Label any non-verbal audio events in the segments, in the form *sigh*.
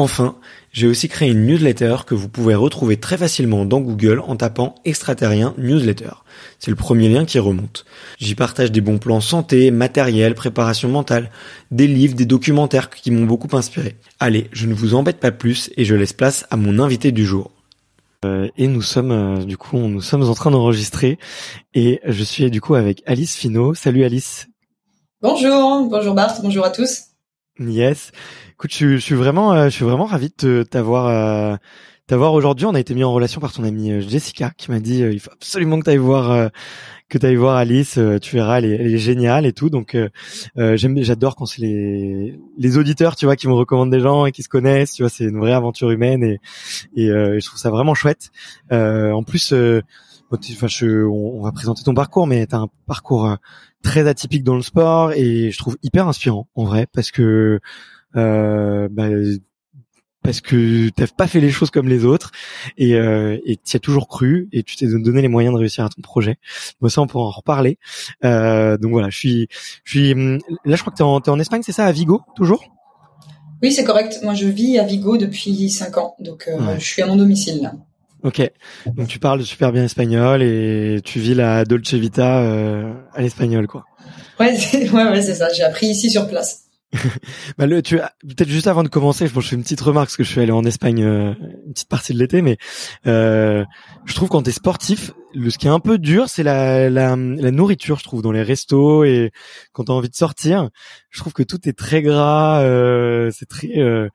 Enfin, j'ai aussi créé une newsletter que vous pouvez retrouver très facilement dans Google en tapant extraterrien newsletter. C'est le premier lien qui remonte. J'y partage des bons plans santé, matériel, préparation mentale, des livres, des documentaires qui m'ont beaucoup inspiré. Allez, je ne vous embête pas plus et je laisse place à mon invité du jour. Euh, et nous sommes euh, du coup nous sommes en train d'enregistrer et je suis du coup avec Alice Finot. Salut Alice. Bonjour, bonjour Bart, bonjour à tous. Yes. Écoute, je, je, suis vraiment, euh, je suis vraiment ravi de t'avoir, euh, t'avoir aujourd'hui. On a été mis en relation par ton amie euh, Jessica, qui m'a dit il faut absolument que tu ailles voir, que tu ailles voir Alice. tu verras, elle est, elle est géniale et tout. Donc, j'adore quand c'est les, les auditeurs, tu vois, qui me recommandent des gens et qui se connaissent. Tu vois, c'est une vraie aventure humaine et, et je trouve ça vraiment chouette. en plus. Enfin, je, on, va présenter ton parcours, mais tu as un parcours très atypique dans le sport et je trouve hyper inspirant en vrai parce que euh, bah, parce que t'as pas fait les choses comme les autres et euh, et t'y as toujours cru et tu t'es donné les moyens de réussir à ton projet. Moi ça on pourra en reparler. Euh, donc voilà, je suis je suis là je crois que t'es en, es en Espagne, c'est ça à Vigo toujours? Oui, c'est correct. Moi je vis à Vigo depuis cinq ans. Donc euh, je suis à mon domicile là. Ok, donc tu parles super bien espagnol et tu vis la Dolce Vita euh, à l'espagnol, quoi. Ouais, *laughs* ouais, ouais, c'est ça. J'ai appris ici sur place. *laughs* bah le, tu peut-être juste avant de commencer, je fais une petite remarque parce que je suis allé en Espagne euh, une petite partie de l'été, mais euh, je trouve quand t'es sportif, le ce qui est un peu dur, c'est la, la, la nourriture, je trouve, dans les restos et quand t'as envie de sortir, je trouve que tout est très gras, euh, c'est très euh,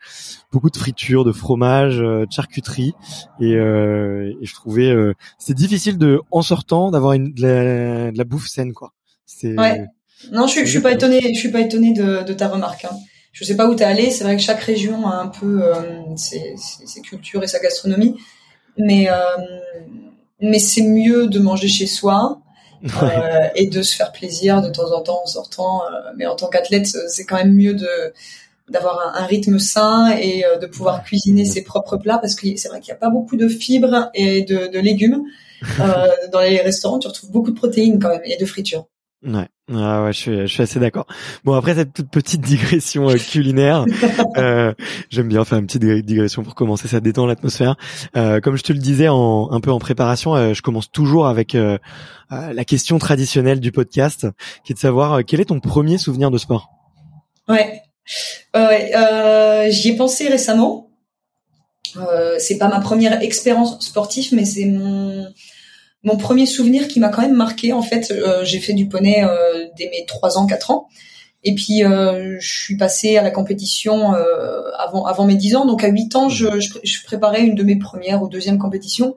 beaucoup de friture, de fromage, euh, de charcuterie et, et je trouvais c'est difficile de en sortant d'avoir une de la, de la bouffe saine quoi. C'est ouais. Non, je, je suis pas étonné. Je suis pas étonné de, de ta remarque. Hein. Je sais pas où t'es allé. C'est vrai que chaque région a un peu euh, ses, ses, cultures et sa gastronomie, mais euh, mais c'est mieux de manger chez soi *laughs* euh, et de se faire plaisir de temps en temps en sortant. Euh, mais en tant qu'athlète, c'est quand même mieux de d'avoir un, un, rythme sain et euh, de pouvoir cuisiner ses propres plats parce que c'est vrai qu'il n'y a pas beaucoup de fibres et de, de légumes *laughs* dans les restaurants. Tu retrouves beaucoup de protéines quand même et de fritures. Ouais, ah ouais, je suis, je suis assez d'accord. Bon, après cette toute petite *laughs* digression euh, culinaire, euh, j'aime bien faire une petite digression pour commencer, ça détend l'atmosphère. Euh, comme je te le disais en, un peu en préparation, euh, je commence toujours avec euh, la question traditionnelle du podcast, qui est de savoir quel est ton premier souvenir de sport? Ouais, ouais j'y ai pensé récemment. c'est pas ma première expérience sportive, mais c'est mon mon premier souvenir qui m'a quand même marqué, en fait, euh, j'ai fait du poney euh, dès mes 3 ans, 4 ans. Et puis, euh, je suis passée à la compétition euh, avant, avant mes 10 ans. Donc, à 8 ans, je, je, préparais une de mes premières ou deuxième compétitions.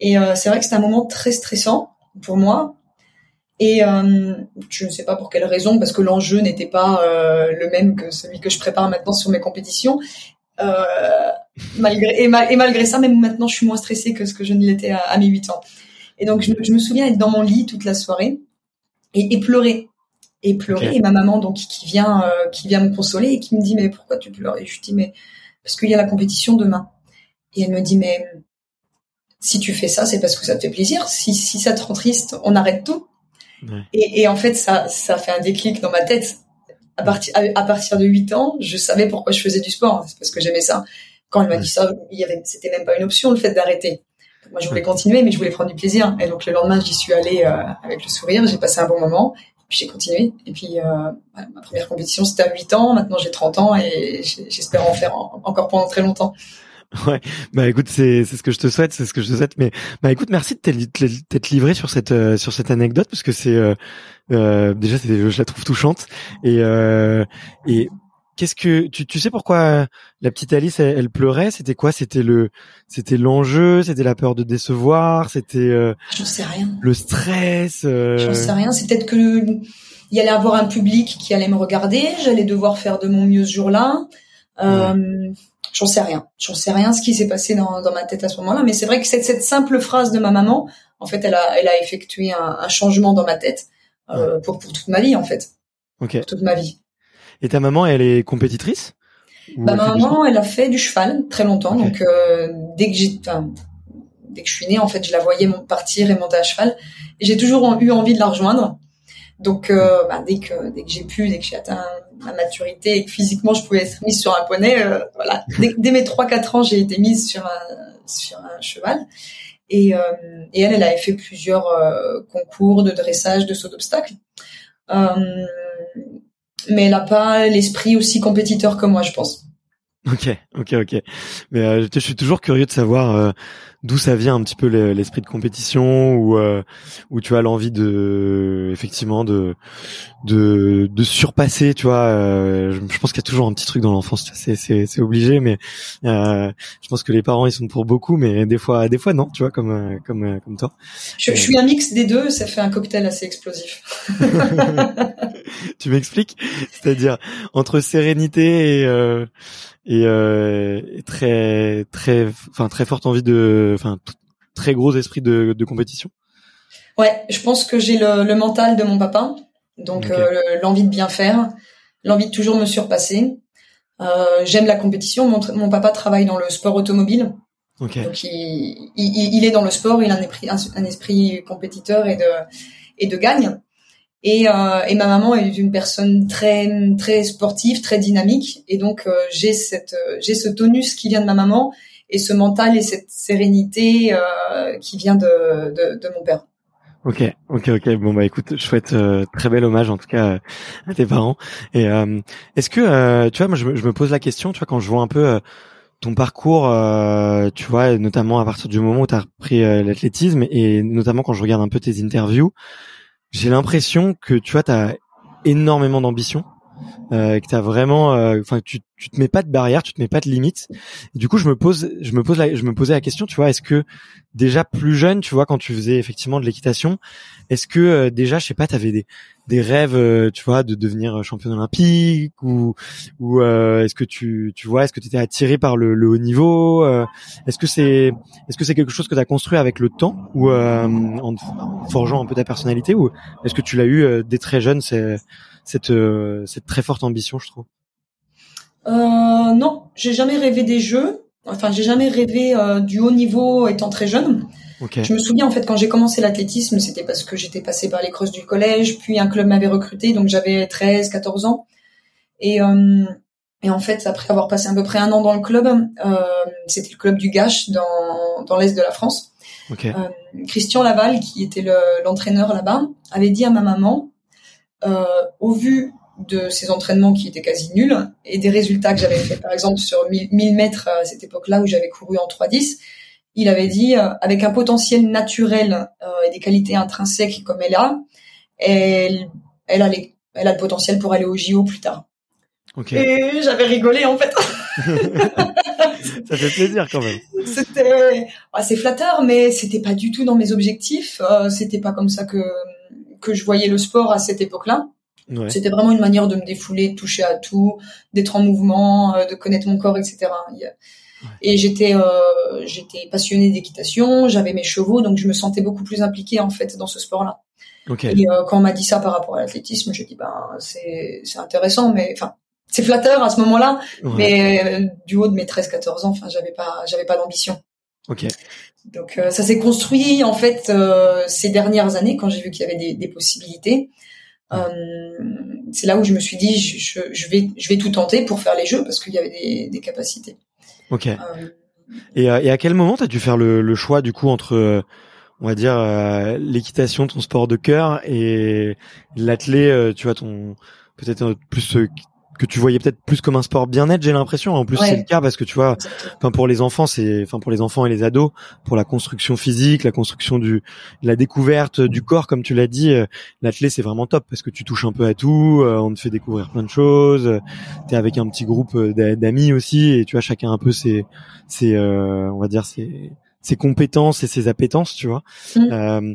Et c'est vrai que c'était un moment très stressant pour moi. Et je ne sais pas pour quelle raison, parce que l'enjeu n'était pas le même que celui que je prépare maintenant sur mes compétitions. malgré, et, malgré ça, même maintenant, je suis moins stressée que ce que je ne l'étais à, à mes 8 ans. Et donc, je, je, me souviens être dans mon lit toute la soirée et, et pleurer. Et pleurer. Et ma maman, donc, qui vient, euh, qui vient me consoler et qui me dit, mais pourquoi tu pleures? Et je dis, mais, parce qu'il y a la compétition demain. Et elle me dit, mais si tu fais ça, c'est parce que ça te fait plaisir. Si, si ça te rend triste, on arrête tout. Et, et, en fait, ça, ça fait un déclic dans ma tête. À partir, à, partir de 8 ans, je savais pourquoi je faisais du sport. C'est parce que j'aimais ça. Quand elle m'a dit ça, il y avait, c'était même pas une option, le fait d'arrêter. Moi, je voulais continuer, mais je voulais prendre du plaisir. Et donc, le lendemain, j'y suis allée euh, avec le sourire. J'ai passé un bon moment. Puis j'ai continué. Et puis, euh, ma première compétition, c'était à 8 ans. Maintenant, j'ai 30 ans et j'espère en faire encore pendant très longtemps. *laughs* Ouais, bah écoute, c'est c'est ce que je te souhaite, c'est ce que je te souhaite. Mais bah écoute, merci de t'être livré sur cette euh, sur cette anecdote parce que c'est euh, euh, déjà je la trouve touchante et euh, et qu'est-ce que tu tu sais pourquoi la petite Alice elle, pleurait? C'était quoi? C'était le c'était l'enjeu, c'était la peur de décevoir, c'était euh, j'en sais rien. Le stress. J'en sais rien. C'est peut-être que il y allait avoir un public qui allait me regarder, j'allais devoir faire de mon mieux ce jour-là. Euh, J'en sais rien. J'en sais rien ce qui s'est passé dans, dans ma tête à ce moment-là. Mais c'est vrai que cette, cette simple phrase de ma maman, en fait, elle a, elle a effectué un, un changement dans ma tête euh, pour, pour toute ma vie, en fait. Ok. toute ma vie. Et ta maman, elle est compétitrice bah, Ma maman, elle a fait du cheval très longtemps. Donc, euh, dès que j'ai, dès que je suis née, en fait, je la voyais partir et monter à cheval. Et j'ai toujours eu envie de la rejoindre. Donc, euh, bah, dès que dès que j'ai pu, dès que j'ai atteint ma maturité et que physiquement je pouvais être mise sur un poney, euh, voilà. *laughs* Dès, mes 3-4 ans, j'ai été mise sur un sur un cheval. Et, euh, et elle, elle avait fait plusieurs euh, concours de dressage, de saut d'obstacle. Mais elle n'a pas l'esprit aussi compétiteur que moi, je pense. Ok, ok, ok. Mais je suis toujours curieux de savoir d'où ça vient un petit peu l'esprit de compétition ou euh, où tu as l'envie de effectivement de de, de surpasser tu vois euh, je, pense qu'il y a toujours un petit truc dans l'enfance c'est c'est c'est obligé mais euh, je pense que les parents ils sont pour beaucoup mais des fois des fois non tu vois comme euh, comme euh, comme toi. Je, je suis un mix des deux ça fait un cocktail assez explosif. *laughs* *laughs* Tu m'expliques? C'est-à-dire entre sérénité et et, euh, très très enfin très forte envie de enfin très gros esprit de, de, compétition. Ouais je pense que j'ai le, le, mental de mon papa. Donc euh, l'envie de bien faire l'envie de toujours me surpasser. Euh, j'aime la compétition. Mon, mon, papa travaille dans le sport automobile. Okay. donc il, il, il, est dans le sport. Il a un esprit, un, un esprit compétiteur et de et de gagne. Et, euh, et, ma maman est une personne très très sportive, très dynamique, et donc euh, j'ai cette euh, j'ai ce tonus qui vient de ma maman et ce mental et cette sérénité euh, qui vient de, de, mon père. Ok, ok, ok. Bon bah écoute, je souhaite très bel hommage en tout cas à tes parents. Et est-ce que tu vois, moi je me, je me, pose la question, tu vois, quand je vois un peu ton parcours, tu vois, notamment à partir du moment où tu as repris l'athlétisme et notamment quand je regarde un peu tes interviews j'ai l'impression que tu vois, tu as énormément d'ambition, euh, que tu as vraiment, euh, enfin, tu, tu te mets pas de barrière, tu te mets pas de limites. du coup, je me pose, je me pose, la, je me posais la question, tu vois, est-ce que déjà plus jeune, tu vois, quand tu faisais effectivement de l'équitation, est-ce que euh, déjà, je sais pas, tu avais des, des rêves, euh, tu vois, de devenir champion olympique ou, ou euh, est-ce que tu, tu vois, est-ce que tu étais attiré par le, le haut niveau Est-ce que c'est, est-ce que c'est quelque chose que tu as construit avec le temps ou en, forgeant un peu ta personnalité ou est-ce que tu l'as eu dès très jeune, c'est, cette, cette très forte ambition, je trouve euh, non, j'ai jamais rêvé des jeux. Enfin, j'ai jamais rêvé euh, du haut niveau étant très jeune. Je me souviens en fait quand j'ai commencé l'athlétisme, c'était parce que j'étais passée par les crosses du collège, puis un club m'avait recruté, donc j'avais 13, 14 ans. Et, euh, et en fait, après avoir passé à peu près un an dans le club, euh, c'était le club du Gache dans, dans l'est de la France. Okay. Euh, Christian Laval, qui était l'entraîneur là-bas, avait dit à ma maman, euh, au vu de ces entraînements qui étaient quasi nuls et des résultats que j'avais fait par exemple sur 1000 mètres à cette époque-là où j'avais couru en 3-10 il avait dit euh, avec un potentiel naturel euh, et des qualités intrinsèques comme elle a elle elle a elle a le potentiel pour aller au JO plus tard. Okay. et j'avais rigolé en fait. *laughs* Ça fait plaisir quand même. C'était assez flatteur mais c'était pas du tout dans mes objectifs euh, c'était pas comme ça que que je voyais le sport à cette époque-là c'était vraiment une manière de me défouler, de toucher à tout, d'être en mouvement, euh, de connaître mon corps, etc. Et j'étais euh, j'étais passionnée d'équitation, j'avais mes chevaux, donc je me sentais beaucoup plus impliquée en fait dans ce sport-là. Okay. Et euh, quand on m'a dit ça par rapport à l'athlétisme, j'ai dit ben c'est c'est intéressant, mais enfin c'est flatteur à ce moment-là, mais du haut de mes 13-14 ans, enfin, j'avais pas, j'avais pas d'ambition. Ok. Donc ça s'est construit en fait ces dernières années quand j'ai vu qu'il y avait des, des possibilités. c'est là où je me suis dit je, je, vais je vais tout tenter pour faire les jeux parce qu'il y avait des, des capacités. Ok. Et, et, à quel moment t'as dû faire le, le, choix du coup entre on va dire l'équitation, ton sport de cœur, et l'athlé, tu vois ton peut-être plus que tu voyais peut-être plus comme un sport bien-être, j'ai l'impression. En plus, c'est le cas parce que tu vois, enfin pour les enfants, c'est, enfin pour les enfants et les ados, pour la construction physique, la construction du, la découverte du corps, comme tu l'as dit, euh, l'athlète c'est vraiment top parce que tu touches un peu à tout, euh, on te fait découvrir plein de choses. Euh, t'es avec un petit groupe d'amis aussi et tu vois chacun un peu ses, ses, on va dire ses, ses compétences et ses appétences, tu vois. Mmh.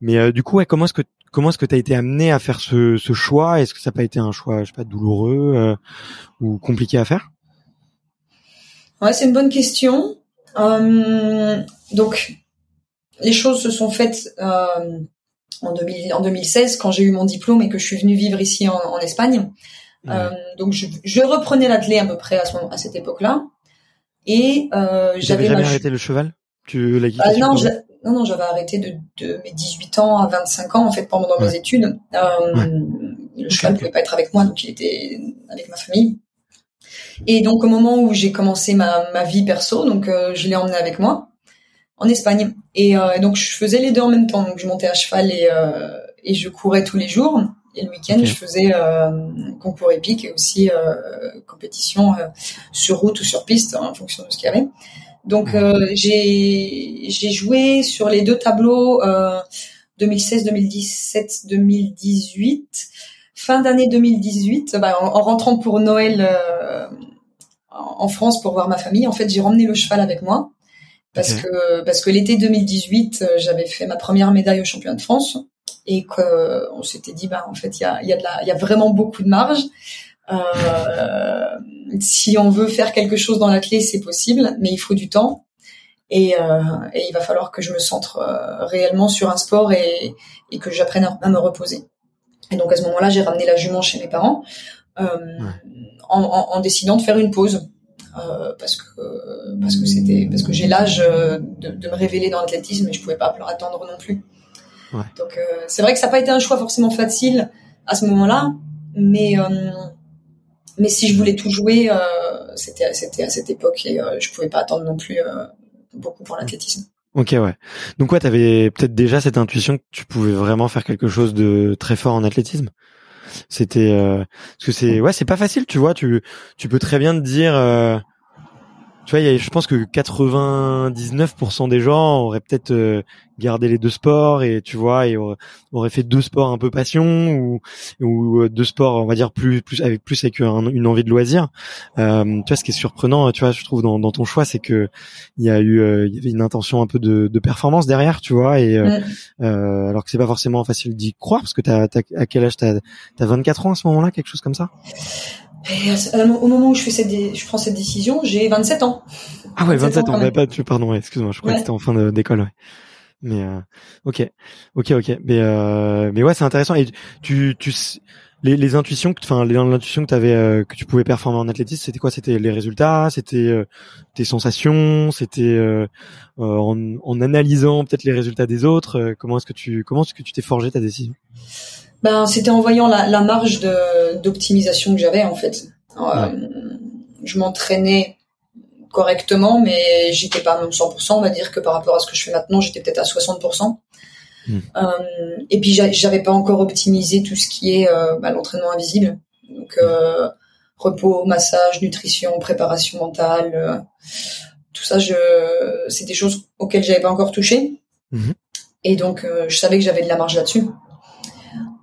mais du coup, ouais, comment est-ce que comment est-ce que tu as été amené à faire ce, ce choix? Est-ce que ça n'a pas été un choix, je sais pas, douloureux euh, ou compliqué à faire? Ouais, c'est une bonne question. Euh, donc, les choses se sont faites euh, en, 2000, en 2016 quand j'ai eu mon diplôme et que je suis venue vivre ici en, en Espagne. Euh, donc, je, je reprenais l'athlète à peu près à, à cette époque-là. Et euh, j'avais jamais arrêté le cheval? Ah, Non, non, non, j'avais arrêté de, de, mes 18 ans à 25 ans, en fait, pendant mes études. Euh, Le cheval ne pouvait pas être avec moi, donc il était avec ma famille. Et donc, au moment où j'ai commencé ma, ma vie perso, donc euh, je l'ai emmené avec moi en Espagne. Et euh, donc, je faisais les deux en même temps. Donc, je montais à cheval et, et je courais tous les jours. Et le week-end, je faisais concours épique et aussi compétition sur route ou sur piste, en fonction de ce qu'il y avait. Donc euh, j'ai j'ai joué sur les deux tableaux euh, 2016, 2017, 2018. Fin d'année 2018, bah, en, rentrant pour Noël euh, en France pour voir ma famille, en fait j'ai ramené le cheval avec moi. Parce que parce que l'été 2018 euh, j'avais fait ma première médaille au championnat de France et qu'on s'était dit bah en fait il y a il y a de la il y a vraiment beaucoup de marge. euh, si on veut faire quelque chose dans la clé, c'est possible, mais il faut du temps. Et, euh, et, il va falloir que je me centre euh, réellement sur un sport et, et que j'apprenne à, me reposer. Et donc à ce moment-là, j'ai ramené la jument chez mes parents euh, en, en, en, décidant de faire une pause. Euh, parce que parce que c'était parce que j'ai l'âge de, de, me révéler dans l'athlétisme et je pouvais pas attendre non plus. Ouais. Donc c'est vrai que ça n'a pas été un choix forcément facile à ce moment-là, mais mais si je voulais tout jouer, euh, c'était c'était à cette époque et euh, je pouvais pas attendre non plus euh, beaucoup pour l'athlétisme. Ok ouais. Donc ouais, t'avais peut-être déjà cette intuition que tu pouvais vraiment faire quelque chose de très fort en athlétisme. C'était parce que c'est ouais, c'est pas facile, tu vois. Tu tu peux très bien te dire tu vois, je pense que 99% des gens auraient peut-être euh, gardé les deux sports et tu vois, et auraient fait deux sports un peu passion ou ou euh, deux sports, on va dire plus plus avec plus avec une envie de loisir. Euh, tu vois, ce qui est surprenant, tu vois, je trouve dans, dans ton choix, c'est que il y a eu euh, y avait une intention un peu de, de performance derrière, tu vois, et mm. alors que c'est pas forcément facile d'y croire parce que t'as, à quel âge t'as as 24 ans à ce moment-là, quelque chose comme ça? Et euh, au moment où je fais cette, je prends cette décision, j'ai 27 ans. Ah ouais, 27, ans. bah, pas, pardon, excuse-moi, je crois que c'était en fin d'école, ouais. Mais euh, ok, ok, ok. Mais euh, mais ouais, c'est intéressant. Et tu, tu, les, les intuitions, enfin l'intuition que tu avais, euh, que tu pouvais performer en athlétisme, c'était quoi? C'était les résultats, c'était euh, tes sensations, c'était en, en, analysant peut-être les résultats des autres? comment est-ce que tu, comment est-ce que tu t'es forgé ta décision? Ben, c'était en voyant la, la marge d'optimisation que j'avais en fait. Euh, je m'entraînais correctement, mais j'étais pas même 100%. On va dire que par rapport à ce que je fais maintenant, j'étais peut-être à 60%. Hmm. Euh, et puis j'avais pas encore optimisé tout ce qui est euh, bah, l'entraînement invisible. Donc euh, repos, massage, nutrition, préparation mentale, tout ça, je, c'est des choses auxquelles j'avais pas encore touché. Hmm. Et donc je savais que j'avais de la marge là-dessus.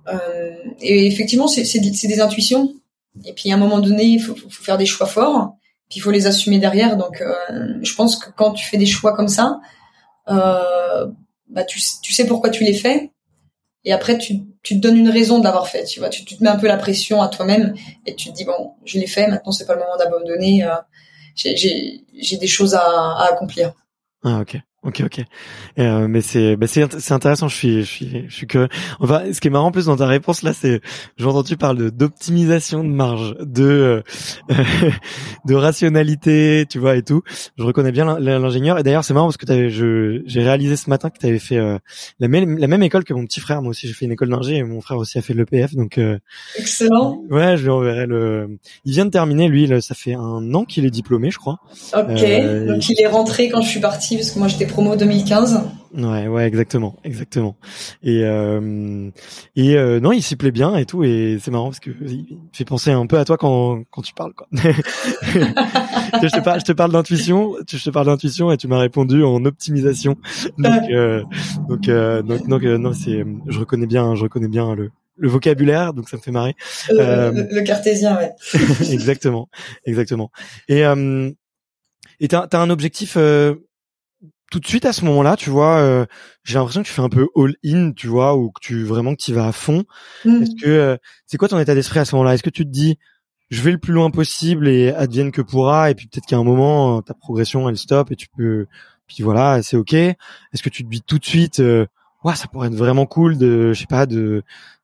Euh, et effectivement, c'est des intuitions. Et puis à un moment donné, il faut, faut faire des choix forts. Puis il faut les assumer derrière. Donc, euh, je pense que quand tu fais des choix comme ça, euh, bah tu, tu sais pourquoi tu les fais. Et après, tu, tu te donnes une raison de l'avoir fait. Tu vois, tu, tu, te mets un peu la pression à toi-même et tu te dis bon, je l'ai fait. Maintenant, c'est pas le moment d'abandonner. Euh, j'ai des choses à, à accomplir. Ah ok. Ok, ok. Euh, mais c'est, bah c'est, c'est intéressant. Je suis, je suis, je suis curieux. Enfin, ce qui est marrant en plus dans ta réponse là, c'est, j'entends tu parles d'optimisation de marge, de, euh, *laughs* de rationalité, tu vois et tout. Je reconnais bien l'ingénieur. Et d'ailleurs, c'est marrant parce que t'avais, je, j'ai réalisé ce matin que tu avais fait euh, la même, la même école que mon petit frère. Moi aussi, j'ai fait une école d'ingé et mon frère aussi a fait l'EPF. Donc, euh, excellent. Ouais, je lui enverrai le. Il vient de terminer, lui. ça fait un an qu'il est diplômé, je crois. Ok. donc il est rentré quand je suis partie parce que moi j'étais promo 2015. Ouais, ouais, exactement, exactement. Et euh, et euh, non, il s'y plaît bien et tout, et c'est marrant parce que il fait penser un peu à toi quand quand tu parles, quoi. *laughs* je te parle, je te parle d'intuition, je te parle d'intuition et tu m'as répondu en optimisation. Donc euh, donc euh, donc, donc non, c'est, je reconnais bien, je reconnais bien le le vocabulaire, donc ça me fait marrer. le, cartésien, ouais. *laughs* exactement, exactement. Et euh, et t'as as un objectif euh, tout de suite à ce moment-là, tu vois, euh, j'ai l'impression que tu fais un peu all-in, tu vois, ou que tu vraiment que tu vas à fond. Mm. Est-ce que euh, c'est quoi ton état d'esprit à ce moment-là? Est-ce que tu te dis je vais le plus loin possible et advienne que pourra et puis peut-être qu'à un moment ta progression elle stoppe et tu peux puis voilà, c'est OK? Est-ce que tu te dis tout de suite euh, ouais, ça pourrait être vraiment cool de je sais pas de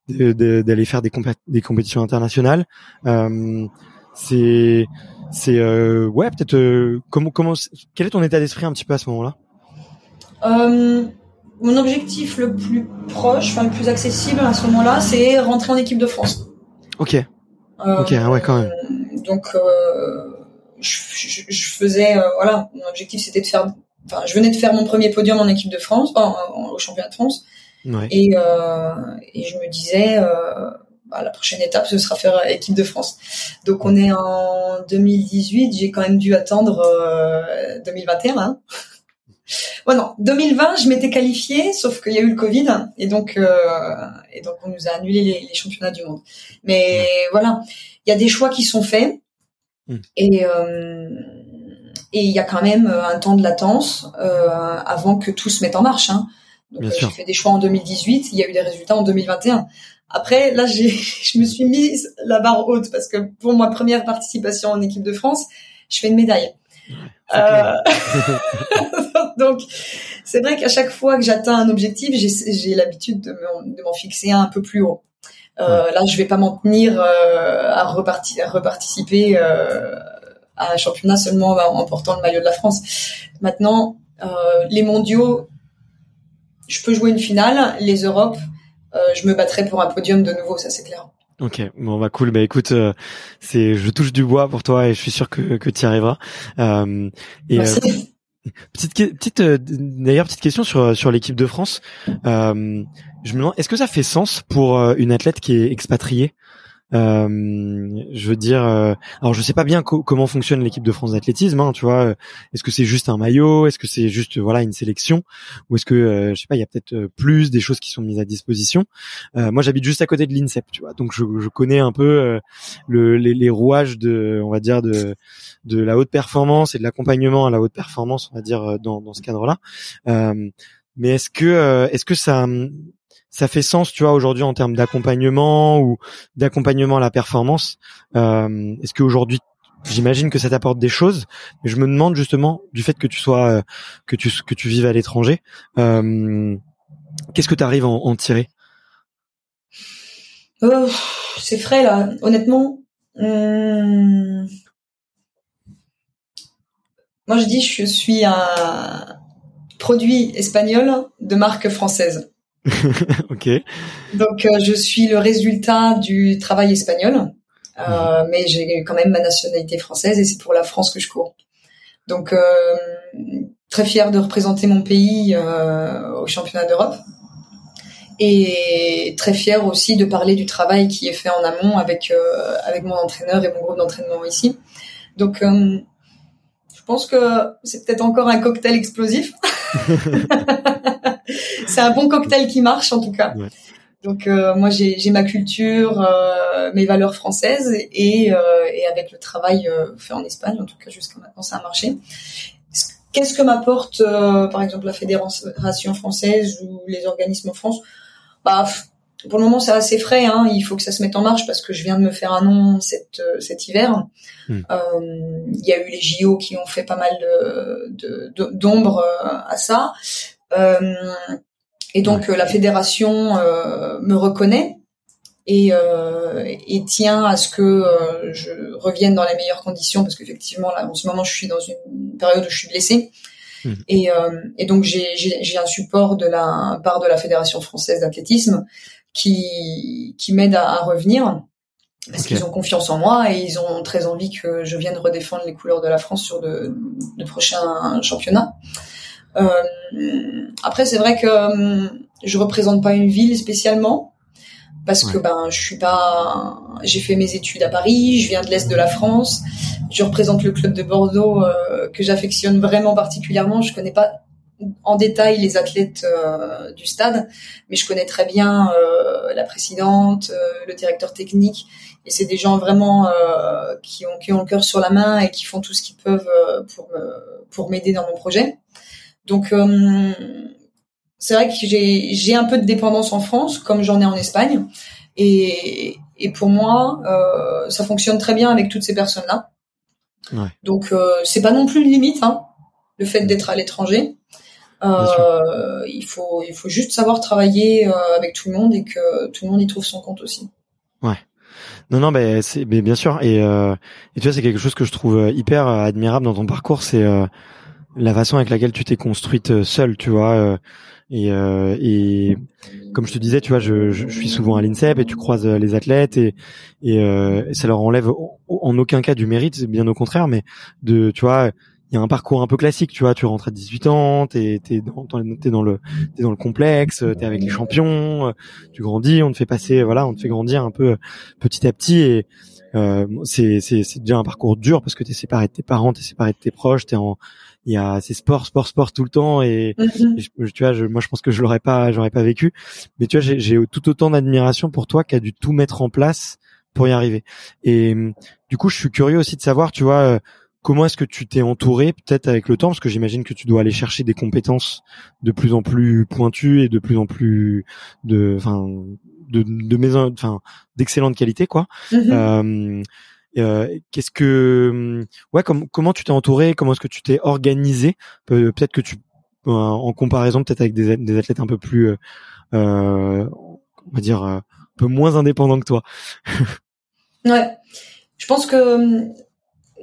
d'aller faire des, des compétitions internationales? Euh, c'est c'est ouais peut-être comment comment quel est ton état d'esprit un petit peu à ce moment-là? Euh, mon objectif le plus proche, enfin le plus accessible à ce moment-là, c'est rentrer en équipe de France. Ok. Euh, ok, ouais, quand même. Donc, euh, je, je, faisais, voilà, mon objectif c'était de faire, enfin, je venais de faire mon premier podium en équipe de France, au championnat de France, ouais. et, et je me disais, bah, la prochaine étape ce sera faire équipe de France. Donc on est en 2018, j'ai quand même dû attendre 2021. Hein Ouais, non, 2020, je m'étais qualifiée, sauf qu'il y a eu le Covid, et donc euh, et donc on nous a annulé les, championnats du monde. Mais voilà, il y a des choix qui sont faits, hmm. et euh, et il y a quand même un temps de latence euh, avant que tout se mette en marche. Hein. Donc j'ai fait des choix en 2018, il y a eu des résultats en 2021. Après, là, j'ai, *laughs* je me suis mise la barre haute parce que pour ma première participation en équipe de France, je fais une médaille. Euh... *laughs* *laughs* Donc, c'est vrai qu'à chaque fois que j'atteins un objectif, j'ai l'habitude de m'en fixer un, un peu plus haut. Euh, Là, je vais pas m'en tenir euh, à, reparti à reparticiper euh, à un championnat seulement en portant le maillot de la France. Maintenant, les mondiaux, je peux jouer une finale. Les Europes, je me battrai pour un podium de nouveau, ça c'est clair. Ok, bon bah cool. Bah écoute, euh, c'est je touche du bois pour toi et je suis sûr que que tu y arriveras. Euh, et, Merci. Petite, euh, d'ailleurs petite question sur sur l'équipe de France. Euh, je me demande, est-ce que ça fait sens pour euh, une athlète qui est expatriée? Euh, je veux dire, euh, alors je sais pas bien comment fonctionne l'équipe de France d'athlétisme, hein, tu vois. Est-ce que c'est juste un maillot Est-ce que c'est juste voilà une sélection Ou est-ce que euh, je sais pas, il y a peut-être plus des choses qui sont mises à disposition Moi, j'habite juste à côté de l'INSEP, tu vois, donc je, je connais un peu le, les, les, rouages de, on va dire de de la haute performance et de l'accompagnement à la haute performance, on va dire dans, dans ce cadre-là. mais est-ce que est-ce que ça ça fait sens, tu vois, aujourd'hui en termes d'accompagnement ou d'accompagnement à la performance. Euh, Est-ce qu'aujourd'hui, j'imagine que ça t'apporte des choses, mais je me demande justement du fait que tu sois, euh, que tu que tu vives à l'étranger, euh, qu'est-ce que tu arrives à en, tirer? Oh, C'est frais là, honnêtement. Hum, moi, je dis, je suis un produit espagnol de marque française. *laughs* ok. Donc euh, je suis le résultat du travail espagnol, euh, mhm. mais j'ai quand même ma nationalité française et c'est pour la France que je cours. Donc euh, très fier de représenter mon pays au championnat d'Europe et très fier aussi de parler du travail qui est fait en amont avec avec mon entraîneur et mon groupe d'entraînement ici. Donc je pense que c'est peut-être encore un cocktail explosif. *laughs* *laughs* c'est un bon cocktail qui marche en tout cas. Donc euh, moi j'ai ma culture, euh, mes valeurs françaises et, euh, et avec le travail fait en Espagne, en tout cas jusqu'à maintenant ça a marché. Qu'est-ce que m'apporte par exemple la fédération française ou les organismes en France? Bah pour le moment, c'est assez frais. Hein. Il faut que ça se mette en marche parce que je viens de me faire un nom cet, cet hiver. Hmm. Il y a eu les JO qui ont fait pas mal de, d'ombre à ça. Euh, et donc la fédération me reconnaît et, et tient à ce que je revienne dans les meilleures conditions parce qu'effectivement là en ce moment je suis dans une période où je suis blessée. Hmm. Et, et, donc j'ai un support de la part de la Fédération française d'athlétisme qui, qui m'aident à, revenir parce qu'ils ont confiance en moi et ils ont très envie que je vienne redéfendre les couleurs de la France sur de, de prochains championnats. Euh, après, c'est vrai que euh, je représente pas une ville spécialement parce que ben je suis pas, j'ai fait mes études à Paris, je viens de l'est de la France, je représente le club de Bordeaux euh, que j'affectionne vraiment particulièrement. Je connais pas en détail les athlètes euh, du stade, mais je connais très bien euh, la présidente, le directeur technique, et c'est des gens vraiment qui ont qui ont le cœur sur la main et qui font tout ce qu'ils peuvent pour pour m'aider dans mon projet. Donc c'est vrai que j'ai j'ai un peu de dépendance en France, comme j'en ai en Espagne, et et pour moi ça fonctionne très bien avec toutes ces personnes là. Ouais. Donc c'est pas non plus une limite, hein, le fait d'être à l'étranger. Euh, il faut il faut juste savoir travailler euh, avec tout le monde et que tout le monde y trouve son compte aussi. Ouais. Non, non, ben c'est, bien sûr. Et, euh, et tu vois, c'est quelque chose que je trouve euh, hyper admirable dans ton parcours, c'est euh, la façon avec laquelle tu t'es construite seule, tu vois. et, et comme je te disais, tu vois, je, je, suis souvent à l'INSEP et tu croises les athlètes et, et, et ça leur enlève en aucun cas du mérite, bien au contraire, mais de, tu vois il y a un parcours un peu classique, tu vois, tu rentres à 18 ans, t'es es dans dans le t'es dans le complexe, t'es avec les champions, tu grandis, on te fait passer, voilà, on te fait grandir un peu euh, petit à petit et euh, c'est déjà un parcours dur parce que t'es séparé de tes parents, t'es séparé de tes proches, t'es en il y a c'est sport sport sport tout le temps et, mm-hmm. tu vois je, moi je pense que je l'aurais pas j'aurais pas vécu mais tu vois j'ai j'ai tout autant d'admiration pour toi qui a dû tout mettre en place pour y arriver et du coup je suis curieux aussi de savoir tu vois euh, Comment est-ce que tu t'es entouré peut-être avec le temps parce que j'imagine que tu dois aller chercher des compétences de plus en plus pointues et de plus en plus de enfin de de maison enfin d'excellente qualité quoi. Mm-hmm. Euh, qu'est-ce que ouais comment tu t'es entouré comment est-ce que tu t'es organisé? Peut-être que tu en comparaison peut-être avec des, des, athlètes un peu plus euh, on va dire un peu moins indépendants que toi. *laughs* Ouais. Je pense que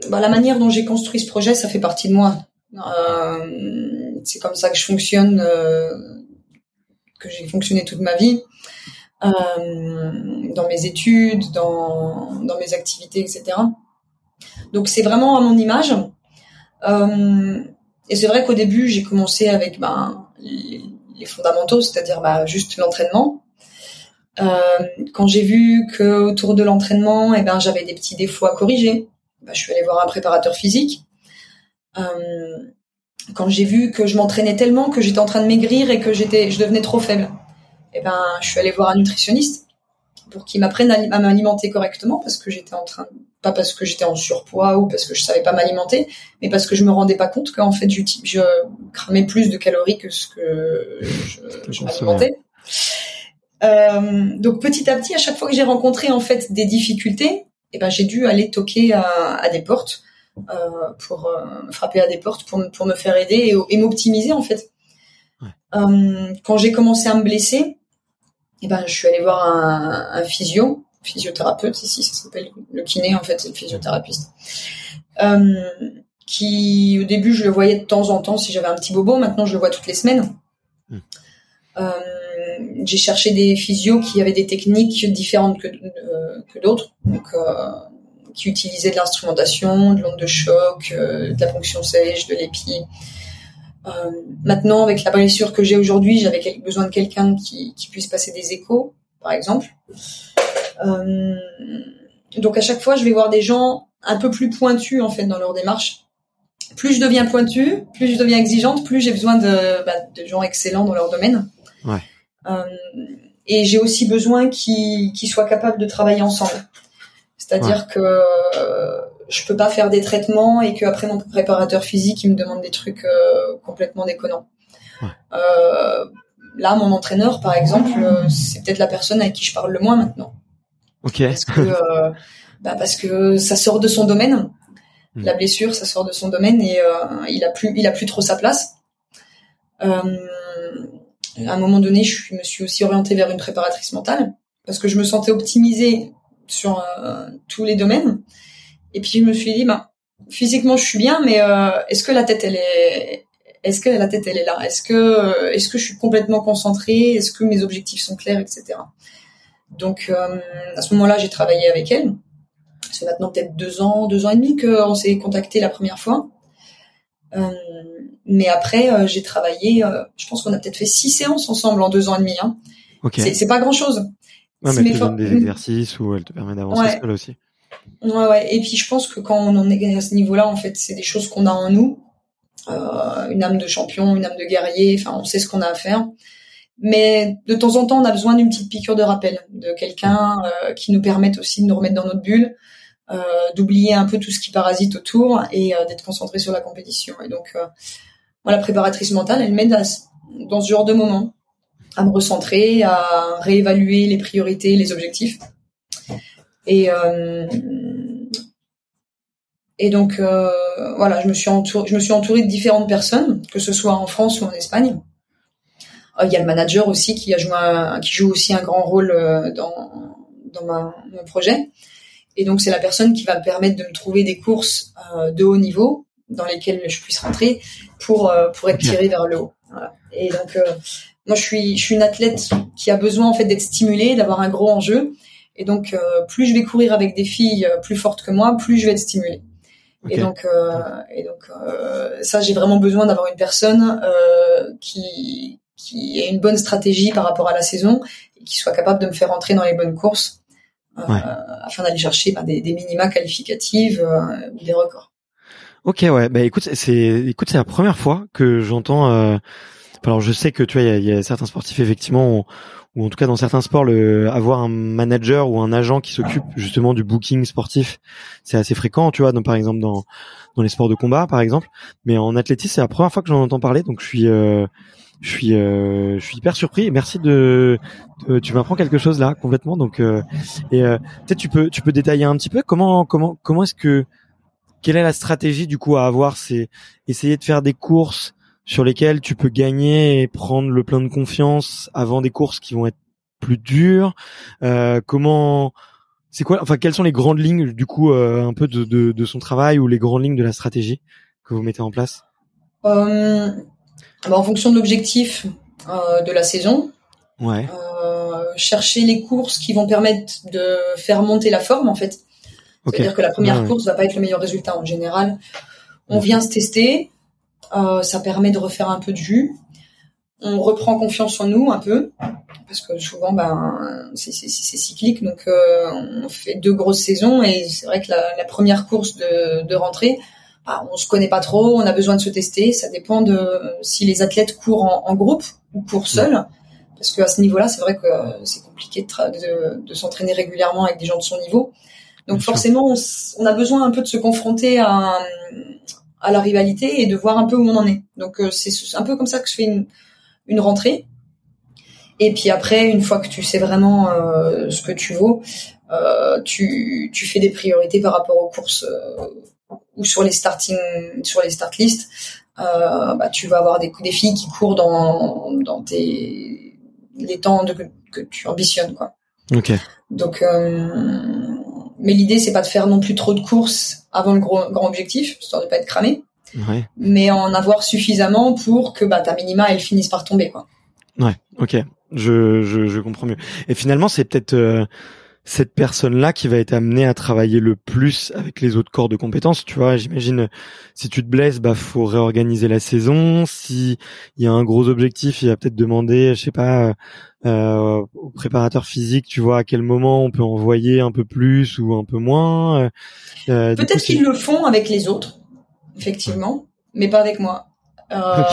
bah, la manière dont j'ai construit ce projet, ça fait partie de moi. Euh, c'est comme ça que je fonctionne, euh, que j'ai fonctionné toute ma vie, euh, dans mes études, dans, dans mes activités, etc. Donc c'est vraiment à mon image. Euh, et c'est vrai qu'au début, j'ai commencé avec ben, les, fondamentaux, c'est-à-dire bah, juste l'entraînement. Euh, quand j'ai vu que autour de l'entraînement, eh ben, j'avais des petits défauts à corriger, bah, je suis allée voir un préparateur physique. Euh, quand j'ai vu que je m'entraînais tellement que j'étais en train de maigrir et que j'étais, je devenais trop faible, eh ben, je suis allée voir un nutritionniste pour qu'il m'apprenne à, m'alimenter correctement parce que j'étais en train, pas parce que j'étais en surpoids ou parce que je savais pas m'alimenter, mais parce que je me rendais pas compte qu'en fait, je, cramais plus de calories que ce que je, *laughs* je m'alimentais. Euh, donc petit à petit, à chaque fois que j'ai rencontré en fait des difficultés, et ben j'ai dû aller toquer à, à des portes euh, pour euh, frapper à des portes pour, pour me faire aider et, m'optimiser en fait. Quand j'ai commencé à me blesser, et ben je suis allée voir un, un physio, physiothérapeute ici, ça s'appelle le kiné en fait, c'est le physiothérapeute. Euh, qui au début je le voyais de temps en temps si j'avais un petit bobo, maintenant je le vois toutes les semaines. Hmm. Euh, j'ai cherché des physios qui avaient des techniques différentes que, euh, que d'autres, donc euh, qui utilisaient de l'instrumentation, de l'onde de choc, euh, de la fonction sèche, de l'épi. Maintenant, avec la blessure que j'ai aujourd'hui, j'avais besoin de quelqu'un qui, qui, puisse passer des échos, par exemple. donc à chaque fois, je vais voir des gens un peu plus pointus en fait dans leur démarche. Plus je deviens pointu, plus je deviens exigeante, plus j'ai besoin de, bah, de gens excellents dans leur domaine. Ouais. Euh, et j'ai aussi besoin qu'ils soient capables de travailler ensemble. C'est-à-dire que euh, je peux pas faire des traitements et qu'après mon préparateur physique il me demande des trucs euh, complètement déconnants. Ouais. Euh, là, mon entraîneur, par exemple, c'est peut-être la personne avec qui je parle le moins maintenant. Ok. Parce que, bah parce que ça sort de son domaine. Hmm. La blessure, ça sort de son domaine et il a plus, il a plus trop sa place. à un moment donné, je me suis aussi orientée vers une préparatrice mentale parce que je me sentais optimisée sur tous les domaines. Et puis je me suis dit, bah, physiquement je suis bien, mais euh, est-ce que la tête elle est, est-ce que la tête elle est là? Est-ce que, euh, est-ce que je suis complètement concentrée? Est-ce que mes objectifs sont clairs, etc. Donc euh, à ce moment-là, j'ai travaillé avec elle. C'est maintenant peut-être deux ans, deux ans et demi qu'on s'est contacté la première fois. mais après, j'ai travaillé. je pense qu'on a peut-être fait six séances ensemble en deux ans et demi. Hein. C'est pas grand-chose. Ouais, mais elle te donne des *laughs* exercices ou elle te permet d'avancer seule aussi. Ouais, ouais. Et puis je pense que quand on en est à ce niveau-là, en fait, c'est des choses qu'on a en nous. Euh, une âme de champion, une âme de guerrier. Enfin, on sait ce qu'on a à faire. Mais de temps en temps, on a besoin d'une petite piqûre de rappel, de quelqu'un euh, qui nous permette aussi de nous remettre dans notre bulle, euh, d'oublier un peu tout ce qui parasite autour et euh, d'être concentré sur la compétition. Et donc, euh, moi, la préparatrice mentale, elle m'aide dans ce genre de moment à me recentrer, à réévaluer les priorités, les objectifs. Et euh, et donc euh, voilà, je me suis entourée, je me suis entourée de différentes personnes, que ce soit en France ou en Espagne. Euh, il y a le manager aussi qui a joué qui joue aussi un grand rôle dans dans ma, mon projet. Et donc c'est la personne qui va me permettre de me trouver des courses de haut niveau dans lesquelles je puisse rentrer pour pour être tirée vers le haut. Voilà. Et donc moi je suis je suis une athlète qui a besoin en fait d'être stimulée, d'avoir un gros enjeu. Et donc, euh, plus je vais courir avec des filles euh, plus fortes que moi, plus je vais être stimulée. Et donc, euh, et donc ça, j'ai vraiment besoin d'avoir une personne qui qui ait une bonne stratégie par rapport à la saison et qui soit capable de me faire entrer dans les bonnes courses afin d'aller chercher bah, des, des, minima qualificatives ou des records. Ok, ouais. Bah écoute, c'est écoute, c'est la première fois que j'entends. Alors, je sais que tu vois, il y, y a, certains sportifs effectivement ou en tout cas dans certains sports, le, avoir un manager ou un agent qui s'occupe justement du booking sportif, c'est assez fréquent, tu vois, donc par exemple dans dans les sports de combat, par exemple. Mais en athlétisme, c'est la première fois que j'en entends parler, donc je suis euh, je suis euh, je suis hyper surpris et merci de, tu m'apprends quelque chose là complètement donc euh, et euh, peut-être tu peux tu peux détailler un petit peu comment comment comment est-ce que quelle est la stratégie du coup à avoir c'est essayer de faire des courses sur lesquels tu peux gagner et prendre le plein de confiance avant des courses qui vont être plus dures. Euh, comment c'est quoi Enfin, quelles sont les grandes lignes du coup euh, un peu de, de, de, son travail ou les grandes lignes de la stratégie que vous mettez en place? Euh, bah, En fonction de l'objectif de la saison. Ouais. Chercher les courses qui vont permettre de faire monter la forme en fait. C'est-à-dire que la première course va pas être le meilleur résultat en général. On vient se tester, euh, ça permet de refaire un peu de jus. On reprend confiance en nous un peu parce que souvent ben c'est cyclique donc euh, on fait deux grosses saisons et c'est vrai que la, la, première course de, de rentrée bah, on se connaît pas trop, on a besoin de se tester. Ça dépend de si les athlètes courent en, en groupe ou courent seuls. Parce qu'à ce niveau-là, c'est vrai que c'est compliqué de, de, de s'entraîner régulièrement avec des gens de son niveau. Donc forcément, on, on, a besoin un peu de se confronter à, à la rivalité et de voir un peu où on en est. Donc euh, c'est un peu comme ça que je fais une, une rentrée. Et puis après, une fois que tu sais vraiment euh, ce que tu vaux, euh, tu, tu fais des priorités par rapport aux courses ou sur les starting, sur les start lists. Euh, bah, tu vas avoir des, des filles qui courent dans, dans tes, les temps de, que, tu ambitionnes, quoi. Ok. Donc, mais l'idée c'est pas de faire non plus trop de courses avant le gros, grand objectif, histoire de pas être cramé. Ouais. Mais en avoir suffisamment pour que bah, ta minima elle finisse par tomber quoi. Ouais, ok, je, je, je comprends mieux. Et finalement, c'est peut-être euh, cette personne-là qui va être amenée à travailler le plus avec les autres corps de compétences. Tu vois, j'imagine si tu te blesses, bah faut réorganiser la saison. Si il y a un gros objectif, il va peut-être demander, je sais pas, euh, au préparateur physique, tu vois, à quel moment on peut envoyer un peu plus ou un peu moins. Euh, peut-être qu'ils le font avec les autres, effectivement, mais pas avec moi. Euh,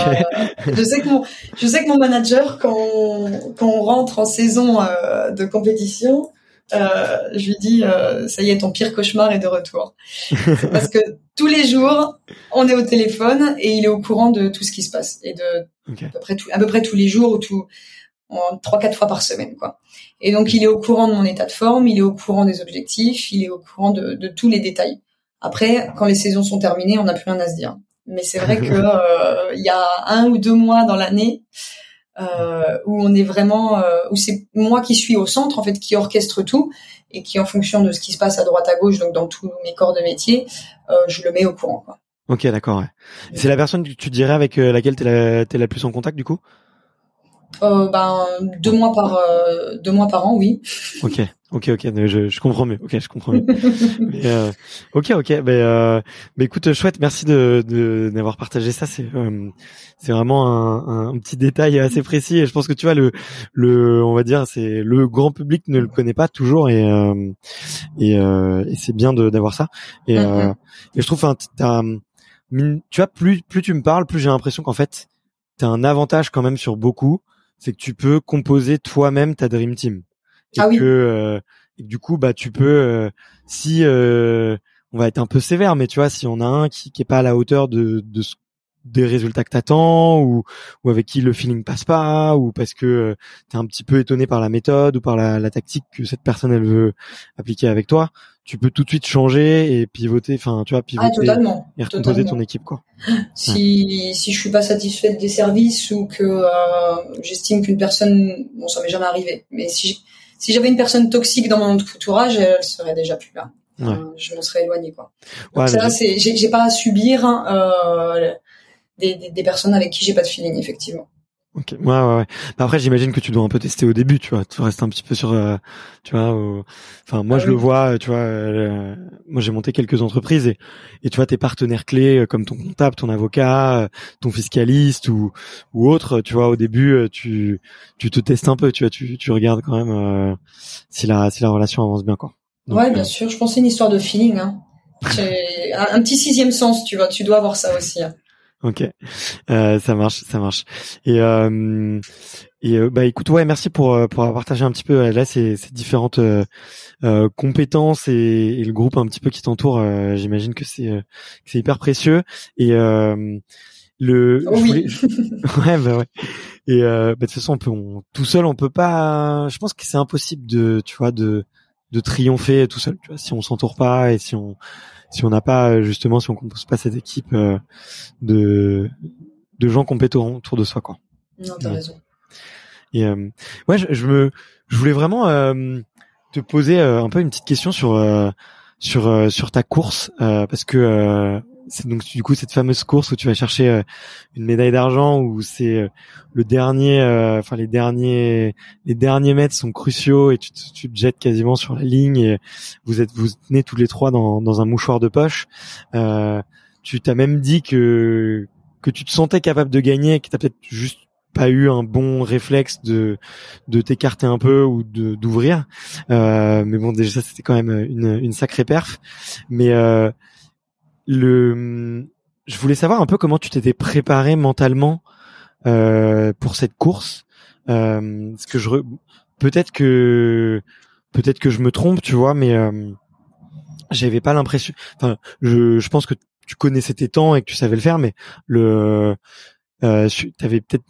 je sais que mon, je sais que mon manager, quand on, quand on rentre en saison euh, de compétition, euh, je lui dis, euh, ça y est, ton pire cauchemar est de retour. parce que *laughs* tous les jours, on est au téléphone et il est au courant de tout ce qui se passe et de à peu près à peu près tous les jours ou tout trois quatre fois par semaine quoi. Et donc il est au courant de mon état de forme, il est au courant des objectifs, il est au courant de, de tous les détails. Après, quand les saisons sont terminées, on n'a plus rien à se dire. Mais c'est vrai *laughs* que euh, il y a un ou deux mois dans l'année euh, où on est vraiment, euh, où c'est moi qui suis au centre en fait, qui orchestre tout et qui en fonction de ce qui se passe à droite à gauche, donc dans tous mes corps de métier, euh, je le mets au courant. Quoi. Ok, d'accord. Ouais. C'est la personne que tu dirais avec euh, laquelle tu es, la, la plus en contact du coup? Euh, Ben deux mois par euh, deux mois par an, oui. Ok, ok, ok. Je, je comprends mieux. Ok, je comprends mieux. *laughs* mais, euh, ok, ok. Ben, euh, ben écoute, chouette. Merci de d'avoir partagé ça. C'est euh, c'est vraiment un, un, petit détail assez précis. Et je pense que tu vois le le on va dire c'est le grand public ne le connaît pas toujours et euh, et, et c'est bien d'avoir ça. Et, mm-hmm. et je trouve, enfin, tu vois, plus plus tu me parles, plus j'ai l'impression qu'en fait, t'as un avantage quand même sur beaucoup c'est que tu peux composer toi-même ta dream team. Et ah que euh, du coup bah tu peux euh, si euh, on va être un peu sévère mais tu vois si on a un qui qui est pas à la hauteur de de des résultats que t'attends ou ou avec qui le feeling passe pas ou parce que euh, tu es un petit peu étonné par la méthode ou par la, la tactique que cette personne elle veut appliquer avec toi tu peux tout de suite changer et pivoter enfin tu vois pivoter ah, et recomposer ton équipe quoi. *gasps* Si si je suis pas satisfaite des services ou que euh, j'estime qu'une personne bon ça m'est jamais arrivé mais si si j'avais une personne toxique dans mon entourage elle serait déjà plus là. Je m'en serais éloigné quoi. Donc ça c'est j'ai pas à subir hein, euh, des, des, personnes avec qui j'ai pas de feeling effectivement. Ok, ouais, ouais, ouais. Bah, après, j'imagine que tu dois un peu tester au début, tu vois. Tu restes un petit peu sur, euh, tu vois. Enfin, moi, ah je le vois, tu vois. Euh, moi, j'ai monté quelques entreprises et, et tu vois, tes partenaires clés, euh, comme ton comptable, ton avocat, ton fiscaliste ou ou autre, tu vois. Au début, tu tu te testes un peu, tu vois. Tu tu regardes quand même si la si la relation avance bien, quoi. ouais, bien sûr. Je pense c'est une histoire de feeling. Hein. un, un petit sixième sens, tu vois. Tu dois avoir ça aussi. Hein. Ok, euh, ça marche, ça marche. Et euh, et euh, bah écoute, ouais, merci pour euh, pour avoir partagé un petit peu euh, là ces, ces différentes compétences et, et, le groupe un petit peu qui t'entoure. J'imagine que c'est c'est hyper précieux. Et le oh oui. *laughs* ouais bah ouais. Et bah, de toute façon, on peut on, tout seul, on peut pas. Je pense que c'est impossible de tu vois de de triompher tout seul. Tu vois, si on s'entoure pas et si on si on n'a pas euh, justement si on compose pas cette équipe euh, de de gens compétents autour de soi quoi. Non, t'as raison. Et euh, ouais, je, je, me je voulais vraiment te poser un peu une petite question sur sur sur ta course parce que c'est donc du coup cette fameuse course où tu vas chercher euh, une médaille d'argent où c'est euh, le dernier euh, enfin les derniers les derniers mètres sont cruciaux et tu, tu te jettes quasiment sur la ligne et vous êtes vous tenez tous les trois dans, dans un mouchoir de poche. Tu t'as même dit que que tu te sentais capable de gagner que t'as peut-être juste pas eu un bon réflexe de de t'écarter un peu ou de d'ouvrir. Mais bon déjà c'était quand même une une sacrée perf. Mais le, je voulais savoir un peu comment tu t'étais préparé mentalement euh, pour cette course. Euh, ce que je, peut-être que, peut-être que je me trompe, tu vois, mais euh, j'avais pas l'impression. Enfin, je, je pense que tu connaissais tes temps et que tu savais le faire, mais le, euh, avais peut-être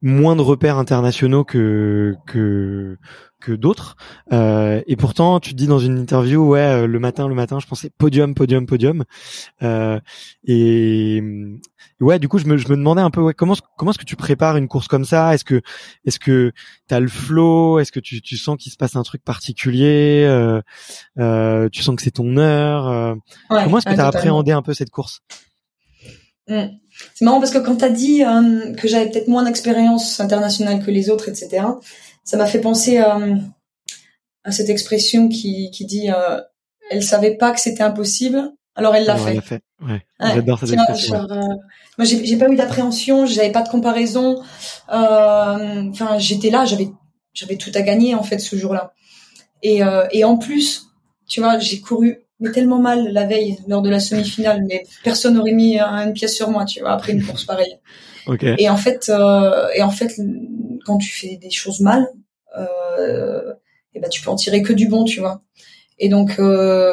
moins de repères internationaux que que que d'autres. Euh, et pourtant, tu te dis dans une interview, ouais, euh, le matin, le matin, je pensais podium, podium, podium. Euh, et ouais, du coup, je me, je me demandais un peu, ouais, comment comment est-ce que tu prépares une course comme ça? Est-ce que est-ce que t'as le flow? Est-ce que tu, tu sens qu'il se passe un truc particulier? Euh, euh, Tu sens que c'est ton heure? Comment est-ce que tu as appréhendé un peu cette course? Mmh. C'est marrant parce que quand tu as dit que j'avais peut-être moins d'expérience internationale que les autres, etc ça m'a fait penser euh, à cette expression qui, qui dit euh, elle savait pas que c'était impossible, alors elle l'a fait. fait. Ouais. J'adore cette expression. Euh, moi, j'ai pas eu d'appréhension, j'avais pas de comparaison. Euh, enfin, j'étais là, j'avais j'avais tout à gagner en fait ce jour-là. Et, euh, et en plus, tu vois, j'ai couru mais tellement mal la veille lors de la semi-finale, mais personne n'aurait mis une pièce sur moi, tu vois, après une course pareille. *laughs* Okay. Et en fait, euh, et en fait, quand tu fais des choses mal, euh, et ben tu peux en tirer que du bon, tu vois. Et donc euh,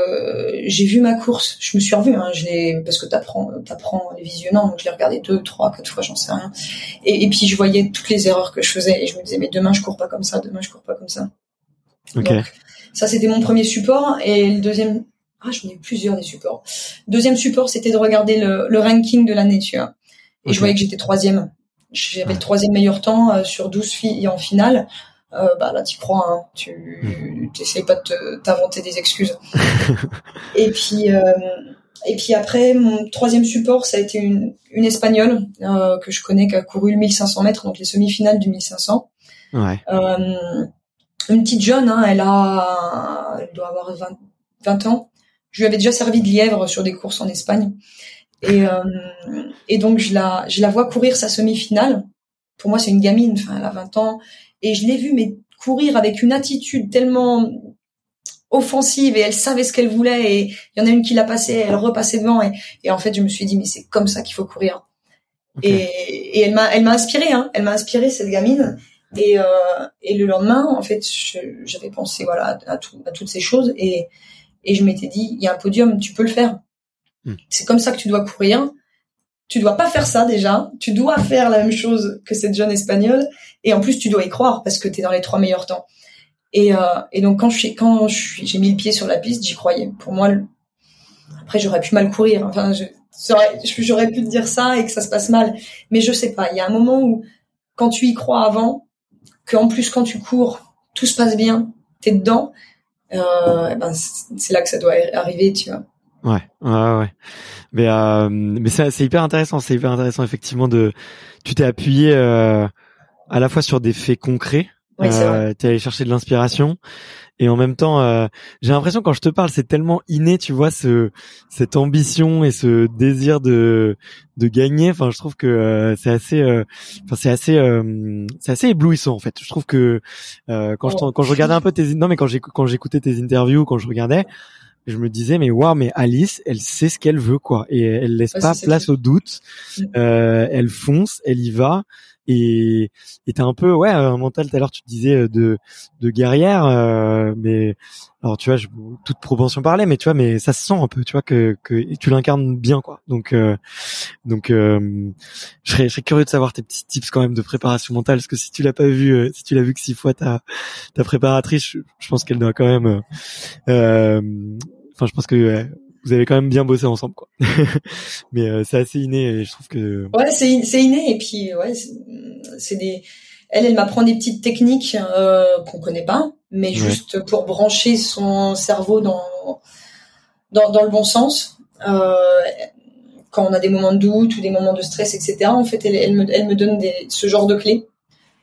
j'ai vu ma course, je me suis revue, hein, je l'ai parce que t'apprends, t'apprends les visionnants, donc je l'ai regardé deux, trois, quatre fois, j'en sais rien. Et, et, puis je voyais toutes les erreurs que je faisais et je me disais mais demain je cours pas comme ça, demain je cours pas comme ça. Ok. Donc, ça c'était mon premier support et le deuxième, ah j'en ai eu plusieurs des supports. Deuxième support c'était de regarder le, le ranking de l'année, tu vois. Et je voyais que j'étais troisième. J'avais le troisième meilleur temps euh, sur 12 filles en finale. Euh, bah là, tu crois, hein. tu Hmm. t'essayes pas de te- t'inventer des excuses. *laughs* et puis, euh, et puis après, mon troisième support, ça a été une, une espagnole euh, que je connais qui a couru le 1500 mètres, donc les semi-finales du 1500. Ouais. Euh, une petite jeune, hein, elle a, elle doit avoir 20, 20 ans. Je lui avais déjà servi de lièvre sur des courses en Espagne. Et, euh, et donc je la, je la vois courir sa semi-finale. Pour moi, c'est une gamine, enfin, elle a 20 ans. Et je l'ai vue, mais courir avec une attitude tellement offensive et elle savait ce qu'elle voulait et il y en a une qui l'a passée, elle repassait devant et, et en fait je me suis dit mais c'est comme ça qu'il faut courir. Et, et elle m'a elle m'a inspiré hein, elle m'a inspiré cette gamine et euh, et le lendemain en fait j'avais pensé voilà à, à tout- à toutes ces choses et et je m'étais dit il y a un podium tu peux le faire. Hmm. C'est comme ça que tu dois courir. Tu dois pas faire ça déjà, tu dois faire la même chose que cette jeune espagnole et en plus tu dois y croire parce que tu es dans les trois meilleurs temps. Et, euh, et donc quand suis quand j'ai mis le pied sur la piste, j'y croyais. Pour moi, après j'aurais pu mal courir. Enfin, j'aurais pu te dire ça et que ça se passe mal, mais je sais pas. Il y a un moment où quand tu y crois avant, que en plus quand tu cours, tout se passe bien, t'es dedans. Euh, eh ben c'est là que ça doit arriver, tu vois. Ouais, ouais, ouais. Mais euh, mais c'est c'est hyper intéressant, c'est hyper intéressant effectivement de tu t'es appuyé euh, à la fois sur des faits concrets, Oui, euh, t'es allé chercher de l'inspiration et en même temps euh, j'ai l'impression quand je te parle c'est tellement inné, tu vois ce cette ambition et ce désir de de gagner, enfin je trouve que euh, c'est assez euh, enfin c'est assez euh, c'est assez éblouissant en fait. Je trouve que euh, quand je quand je regardais un peu tes non mais quand j'écou- quand j'écoutais tes interviews, quand je regardais je me disais mais waouh mais Alice elle sait ce qu'elle veut quoi. Et elle laisse Ouais, pas place au doute Mm. euh, elle fonce elle y va. Et et t'as un peu ouais un mental tout à l'heure tu te disais euh, de de guerrière euh, mais alors tu vois je, toute propension parlait mais tu vois mais ça se sent un peu tu vois que que tu l'incarnes bien quoi. Donc euh, donc euh, je serais je serais curieux de savoir tes petits tips quand même de préparation mentale parce que si tu l'as pas vu euh, si tu l'as vu que six fois ta ta préparatrice je, je pense qu'elle doit quand même euh, enfin je pense que ouais, vous avez quand même bien bossé ensemble quoi *laughs* mais euh, c'est assez inné et je trouve que Ouais, c'est in- c'est inné et puis ouais, c'est des elle elle m'apprend des petites techniques euh, qu'on connaît pas, mais Ouais. juste pour brancher son cerveau dans dans, dans le bon sens. Euh, quand on a des moments de doute ou des moments de stress, etc. En fait, elle, elle me elle me donne des, ce genre de clés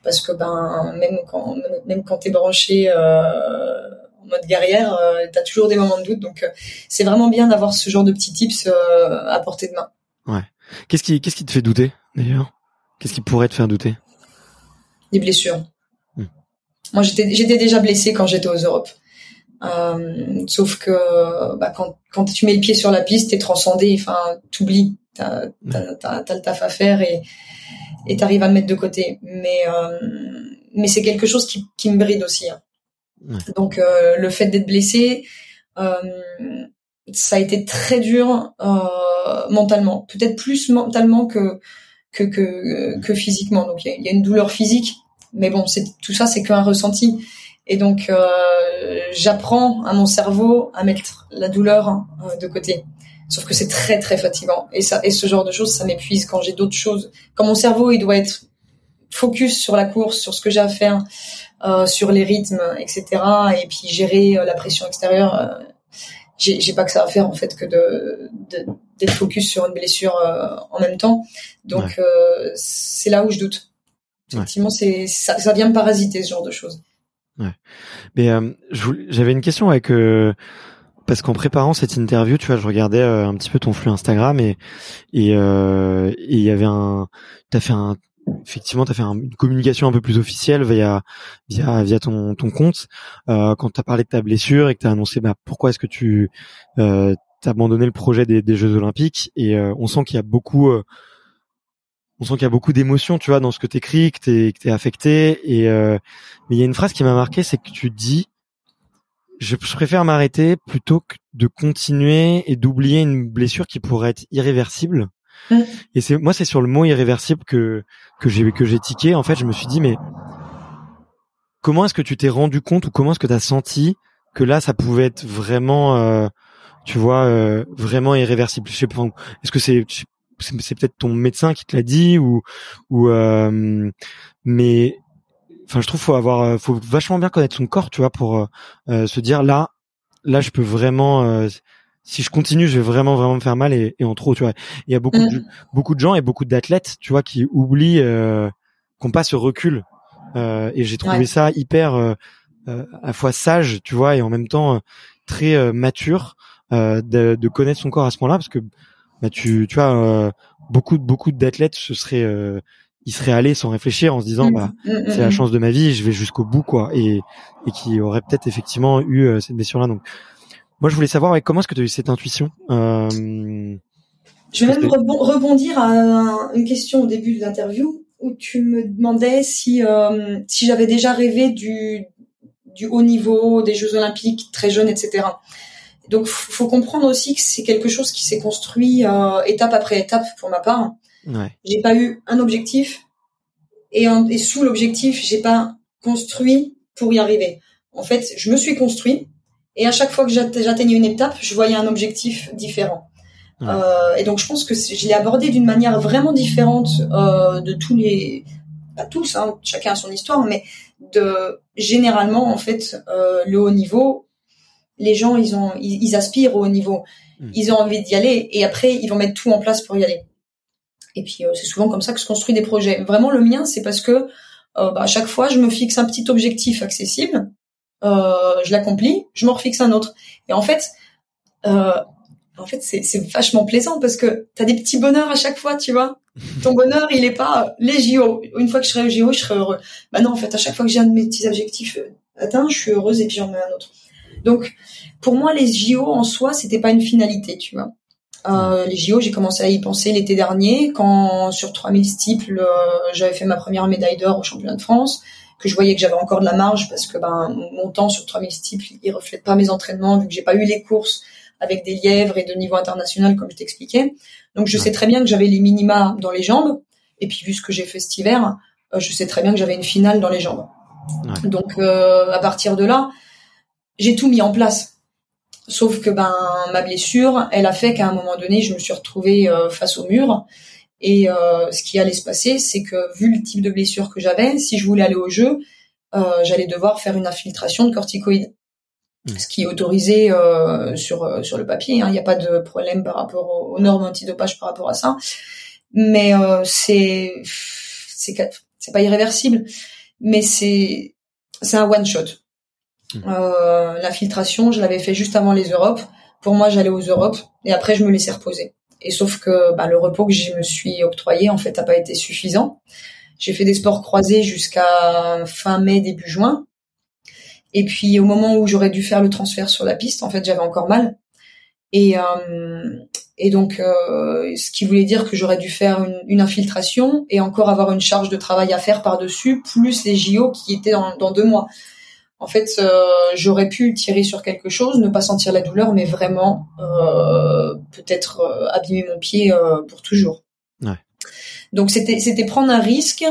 parce que ben même quand même quand t'es branché euh, en mode guerrière, euh, t'as toujours des moments de doute. Donc euh, c'est vraiment bien d'avoir ce genre de petits tips euh, à portée de main. qu'est-ce qui qu'est-ce qui te fait douter d'ailleurs? Qu'est-ce qui pourrait te faire douter? Des blessures. Hmm. Moi, j'étais j'étais déjà blessée quand j'étais aux Europes. Euh, sauf que bah, quand, quand tu mets le pied sur la piste, t'es transcendé. Enfin, t'oublies. T'as t'as- t'as- t'as le taf à faire et et t'arrives à le mettre de côté. Mais euh, mais c'est quelque chose qui, qui me bride aussi. hein. Ouais. Donc euh, le fait d'être blessé, euh, ça a été très dur euh, mentalement. Peut-être plus mentalement que que que, que physiquement. Donc il y y a une douleur physique, mais bon, c'est tout ça, c'est qu'un ressenti. Et donc euh, j'apprends à mon cerveau à mettre la douleur de côté. Sauf que c'est très très fatigant. Et ça et ce genre de choses, ça m'épuise quand j'ai d'autres choses. Quand mon cerveau il doit être focus sur la course, sur ce que j'ai à faire, euh, sur les rythmes, etc. Et puis gérer euh, la pression extérieure. euh, j'ai pas que ça à faire en fait que de de- d'être focus sur une blessure euh, en même temps. Donc euh, c'est là où je doute. Ouais. Effectivement, c'est ça, ça vient me parasiter ce genre de choses. Mais euh, je voulais- j'avais une question avec euh, parce qu'en préparant cette interview, tu vois, je regardais un petit peu ton flux Instagram et et euh, et il y avait un, t'as fait un, effectivement, t'as fait un- une communication un peu plus officielle via via via ton ton compte euh, quand t'as parlé de ta blessure et que t'as annoncé bah pourquoi est-ce que tu euh, abandonné le projet des, des Jeux Olympiques et euh, on sent qu'il y a beaucoup euh, on sent qu'il y a beaucoup d'émotions, tu vois, dans ce que t'écris, que t'es que t'es affecté. Et mais il y a une phrase qui m'a marqué, c'est que tu dis, je, préfère m'arrêter plutôt que de continuer et d'oublier une blessure qui pourrait être irréversible. Et c'est moi, c'est sur le mot irréversible que que j'ai que j'ai tiqué. En fait, je me suis dit, mais comment est-ce que tu t'es rendu compte ou comment est-ce que tu as senti que là, ça pouvait être vraiment, euh, tu vois, euh, vraiment irréversible? Je sais pas. Est-ce que c'est c'est peut-être ton médecin qui te l'a dit ou ou euh, mais enfin je trouve faut avoir euh, faut vachement bien connaître son corps tu vois pour euh, euh, se dire là là je peux vraiment si je continue je vais vraiment vraiment me faire mal et, et en trop tu vois il y a beaucoup de, mm. beaucoup de gens et beaucoup d'athlètes tu vois qui oublient qu'on passe ce recul et j'ai trouvé ça hyper à la fois sage tu vois et en même temps très mature de, de, connaître son corps à ce moment-là parce que bah tu tu vois beaucoup beaucoup d'athlètes ce serait il serait allé sans réfléchir en se disant mm. bah mm, c'est la chance de ma vie je vais jusqu'au bout quoi et et qui aurait peut-être effectivement eu euh, cette blessure là donc moi je voulais savoir comment est-ce que tu as eu cette intuition euh, je vais même rebondir à une question au début de l'interview où tu me demandais si euh, si j'avais déjà rêvé du du haut niveau des Jeux Olympiques très jeune etc donc faut comprendre aussi que c'est quelque chose qui s'est construit euh, étape après étape pour ma part Ouais. J'ai pas eu un objectif et, et sous l'objectif, j'ai pas construit pour y arriver. En fait, je me suis construit et à chaque fois que j'atteignais une étape, je voyais un objectif différent. Euh, et donc, je pense que je l'ai abordé d'une manière vraiment différente euh, de tous les, pas tous, hein, chacun a son histoire, mais de généralement en fait euh, le haut niveau, les gens ils ont, ils, aspirent au haut niveau, hmm. ils ont envie d'y aller et après ils vont mettre tout en place pour y aller. Et puis euh, c'est souvent comme ça que je construis des projets. Vraiment le mien, c'est parce que euh, bah, à chaque fois, je me fixe un petit objectif accessible, je l'accomplis, je m'en refixe un autre. Et en fait, euh, en fait, c'est vachement plaisant parce que t'as des petits bonheurs à chaque fois, tu vois. *laughs* Ton bonheur, il est pas les JO. Une fois que je serai au JO, je serai heureux. Bah non, en fait, à chaque fois que j'ai un de mes petits objectifs atteints, je suis heureuse et puis j'en mets un autre. Donc, pour moi, les JO en soi, c'était pas une finalité, tu vois. Euh, les JO, j'ai commencé à y penser l'été dernier, quand sur 3000 steeples, euh, j'avais fait ma première médaille d'or au championnat de France, que je voyais que j'avais encore de la marge parce que ben mon temps sur 3000 steeples, il reflète pas mes entraînements vu que j'ai pas eu les courses avec des lièvres et de niveau international comme je t'expliquais. Donc je sais très bien que j'avais les minima dans les jambes et puis vu ce que j'ai fait cet hiver, euh, je sais très bien que j'avais une finale dans les jambes. Donc à partir de là, j'ai tout mis en place Sauf que ben ma blessure, elle a fait qu'à un moment donné, je me suis retrouvée euh, face au mur. Et euh, ce qui allait se passer, c'est que vu le type de blessure que j'avais, si je voulais aller au jeu, euh, j'allais devoir faire une infiltration de corticoïdes. Mmh. Ce qui est autorisé sur sur le papier. Hein. Il n'y a pas de problème par rapport aux, normes antidopage par rapport à ça. Mais c'est c'est c'est pas irréversible. Mais c'est c'est un one shot. Mmh. Euh, L'infiltration, je l'avais fait juste avant les Europes. Pour moi, j'allais aux Europes et après, je me laissais reposer. Et sauf que bah, le repos que je me suis octroyé, en fait, n'a pas été suffisant. J'ai fait des sports croisés jusqu'à fin mai, début juin. Et puis, au moment où j'aurais dû faire le transfert sur la piste, en fait, j'avais encore mal. Et, euh, et donc, euh, ce qui voulait dire que j'aurais dû faire une, infiltration et encore avoir une charge de travail à faire par-dessus, plus les JO qui étaient dans deux mois en fait, euh, j'aurais pu tirer sur quelque chose, ne pas sentir la douleur, mais vraiment euh, peut-être euh, abîmer mon pied pour toujours. Donc c'était c'était prendre un risque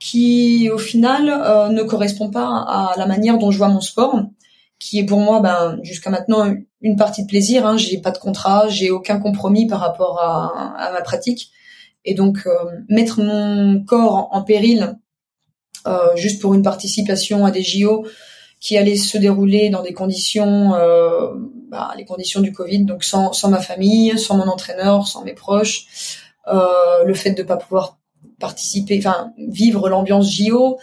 qui au final ne correspond pas à la manière dont je vois mon sport, qui est pour moi ben jusqu'à maintenant une partie de plaisir. Hein. J'ai pas de contrat, j'ai aucun compromis par rapport à, ma pratique, et donc mettre mon corps en péril juste pour une participation à des JO qui allait se dérouler dans des conditions, euh, bah, les conditions du Covid, donc sans, sans ma famille, sans mon entraîneur, sans mes proches, euh, le fait de pas pouvoir participer, enfin vivre l'ambiance JO,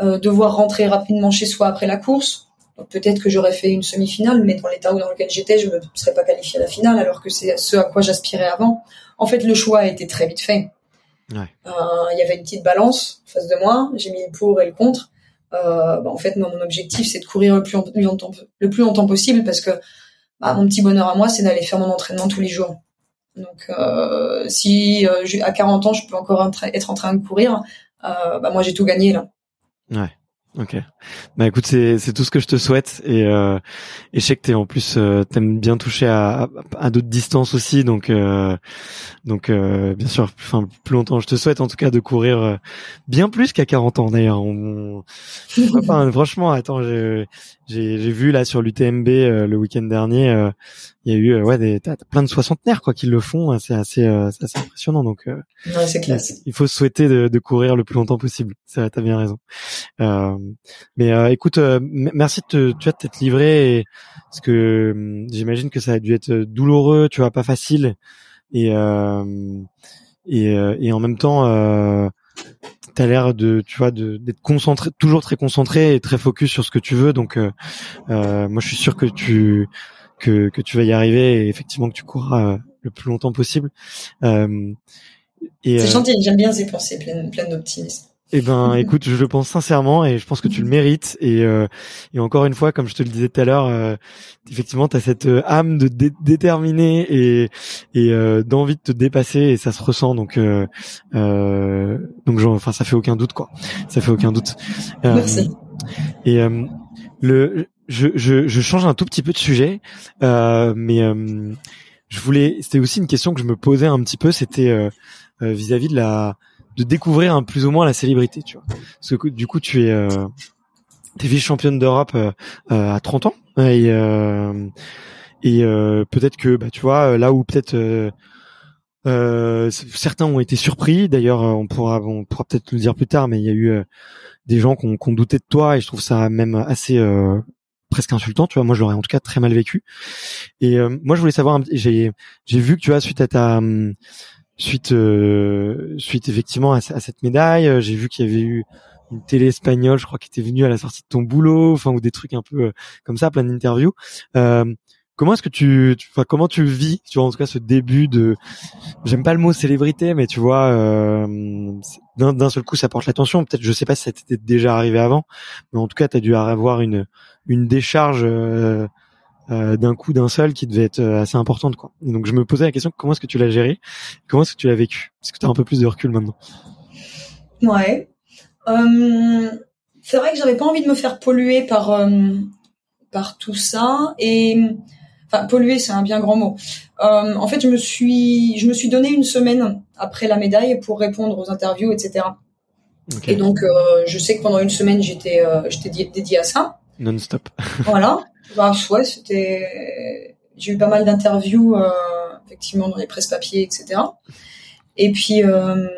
euh, devoir rentrer rapidement chez soi après la course. Peut-être que j'aurais fait une semi-finale, mais dans l'état dans lequel j'étais, je ne serais pas qualifiée à la finale, alors que c'est ce à quoi j'aspirais avant. En fait, le choix a été très vite fait. Il y avait une petite balance face de moi. J'ai mis le pour et le contre. Euh, bah, en fait, moi, mon objectif, c'est de courir le plus, longtemps, le plus longtemps possible parce que bah, mon petit bonheur à moi, c'est d'aller faire mon entraînement tous les jours. Donc, euh, si euh, à 40 ans, je peux encore être en train de courir, bah, moi, j'ai tout gagné là. Ouais. Ok. Bah écoute, c'est c'est tout ce que je te souhaite et euh, et je sais que t'es en plus euh, t'aimes bien toucher à à, d'autres distances aussi donc euh, donc euh, bien sûr enfin plus longtemps je te souhaite en tout cas de courir euh, bien plus qu'à 40 ans d'ailleurs. On, *laughs* enfin, franchement attends j'ai vu là sur l'UTMB euh, le week-end dernier il y a eu ouais des t'as, plein de soixantenaires quoi qui le font c'est assez c'est assez impressionnant donc ouais, c'est classe. Il faut souhaiter de, de courir le plus longtemps possible. Ça t'as bien raison. Euh, mais euh, écoute, euh, merci de tu vois, t'être livré, parce que hum, j'imagine que ça a dû être douloureux, tu vois, pas facile, et euh, et, et en même temps, euh, t'as l'air de, tu vois, d'être concentré, toujours très concentré et très focus sur ce que tu veux. Donc, moi, je suis sûr que tu que que tu vas y arriver et effectivement que tu courras le plus longtemps possible. c'est gentil, j'aime bien ces pensées pleines, pleines d'optimisme. Eh ben, *laughs* écoute, je le pense sincèrement et je pense que tu le mérites. Et, euh, et encore une fois, comme je te le disais tout à l'heure, euh, effectivement, tu as cette euh, âme de dé déterminer et, et euh, d'envie de te dépasser et ça se ressent. Donc, euh, donc, genre, enfin, ça fait aucun doute, quoi. Ça fait aucun doute. Merci. Et le, je, je, je, change un tout petit peu de sujet, mais je voulais. C'était aussi une question que je me posais un petit peu. C'était vis-à-vis -vis de la de découvrir un, plus ou moins la célébrité, tu vois. Parce que du coup, tu es euh, t'es vice-championne d'Europe euh, euh, à 30 ans et euh, et euh, peut-être que bah tu vois là où peut-être certains ont été surpris. D'ailleurs, on pourra on pourra peut-être le dire plus tard, mais il y a eu des gens qui ont, douté de toi et je trouve ça même assez presque insultant, tu vois. Moi, je l'aurais en tout cas très mal vécu. Et moi, je voulais savoir, j'ai j'ai vu que tu vois suite à ta hum, suite euh, suite effectivement à, cette médaille, euh, j'ai vu qu'il y avait eu une télé espagnole, je crois, qui était venue à la sortie de ton boulot, enfin ou des trucs un peu euh, comme ça, plein d'interviews. comment est-ce que tu, tu enfin, comment tu vis, tu vois, en tout cas ce début de, j'aime pas le mot célébrité, mais tu vois, d'un seul coup ça porte l'attention. Peut-être, je sais pas si ça t'était déjà arrivé avant, mais en tout cas t'as dû avoir une une décharge euh, d'un coup d'un seul qui devait être euh, assez importante quoi. donc je me posais la question comment est-ce que tu l'as géré? Comment est-ce que tu l'as vécu? Est-ce que tu as un peu plus de recul maintenant Ouais. Euh, c'est vrai que j'avais pas envie de me faire polluer par euh, par tout ça et enfin polluer c'est un bien grand mot. Euh, en fait, je me suis je me suis donné une semaine après la médaille pour répondre aux interviews, etc. Et donc je sais que pendant une semaine j'étais j'étais dédié à ça. Non-stop. voilà. Bah, ouais, c'était. J'ai eu pas mal d'interviews, euh, effectivement, dans les presses papiers, etc. Et puis, euh,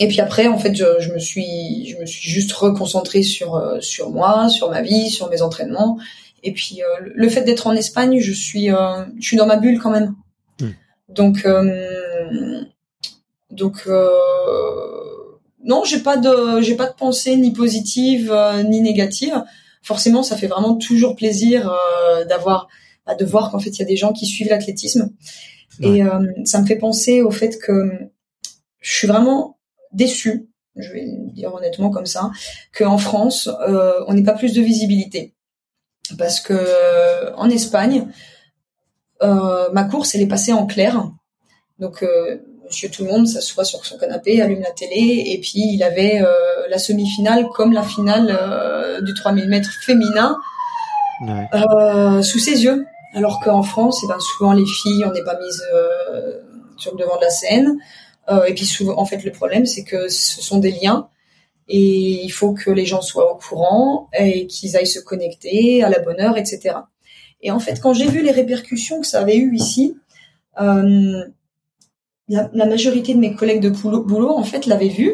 et puis après, en fait, je, je, me suis, je me suis juste reconcentrée sur euh, sur moi, sur ma vie, sur mes entraînements. Et puis, euh, le fait d'être en Espagne, je suis, euh, je suis dans ma bulle quand même. Hmm. Donc, donc. non, j'ai pas de, j'ai pas de pensée ni positive ni négative forcément, ça fait vraiment toujours plaisir euh, d'avoir, bah, de voir qu'en fait, il y a des gens qui suivent l'athlétisme. Et euh, ça me fait penser au fait que je suis vraiment déçue, je vais le dire honnêtement comme ça, qu'en France, euh, on n'ait pas plus de visibilité. Parce que en Espagne, ma course, elle est passée en clair. Donc, Monsieur Tout le Monde s'assoit sur son canapé, allume la télé, et puis il avait euh, la semi-finale comme la finale euh, du 3000 mètres féminin euh, sous ses yeux. Alors qu'en France, eh ben, souvent les filles, on n'est pas mises sur le devant de la scène. et puis souvent, en fait, le problème, c'est que ce sont des liens et il faut que les gens soient au courant et qu'ils aillent se connecter à la bonne heure, etc. Et en fait, quand j'ai vu les répercussions que ça avait eu ici, euh, la, majorité de mes collègues de boulot, en fait, l'avaient vu.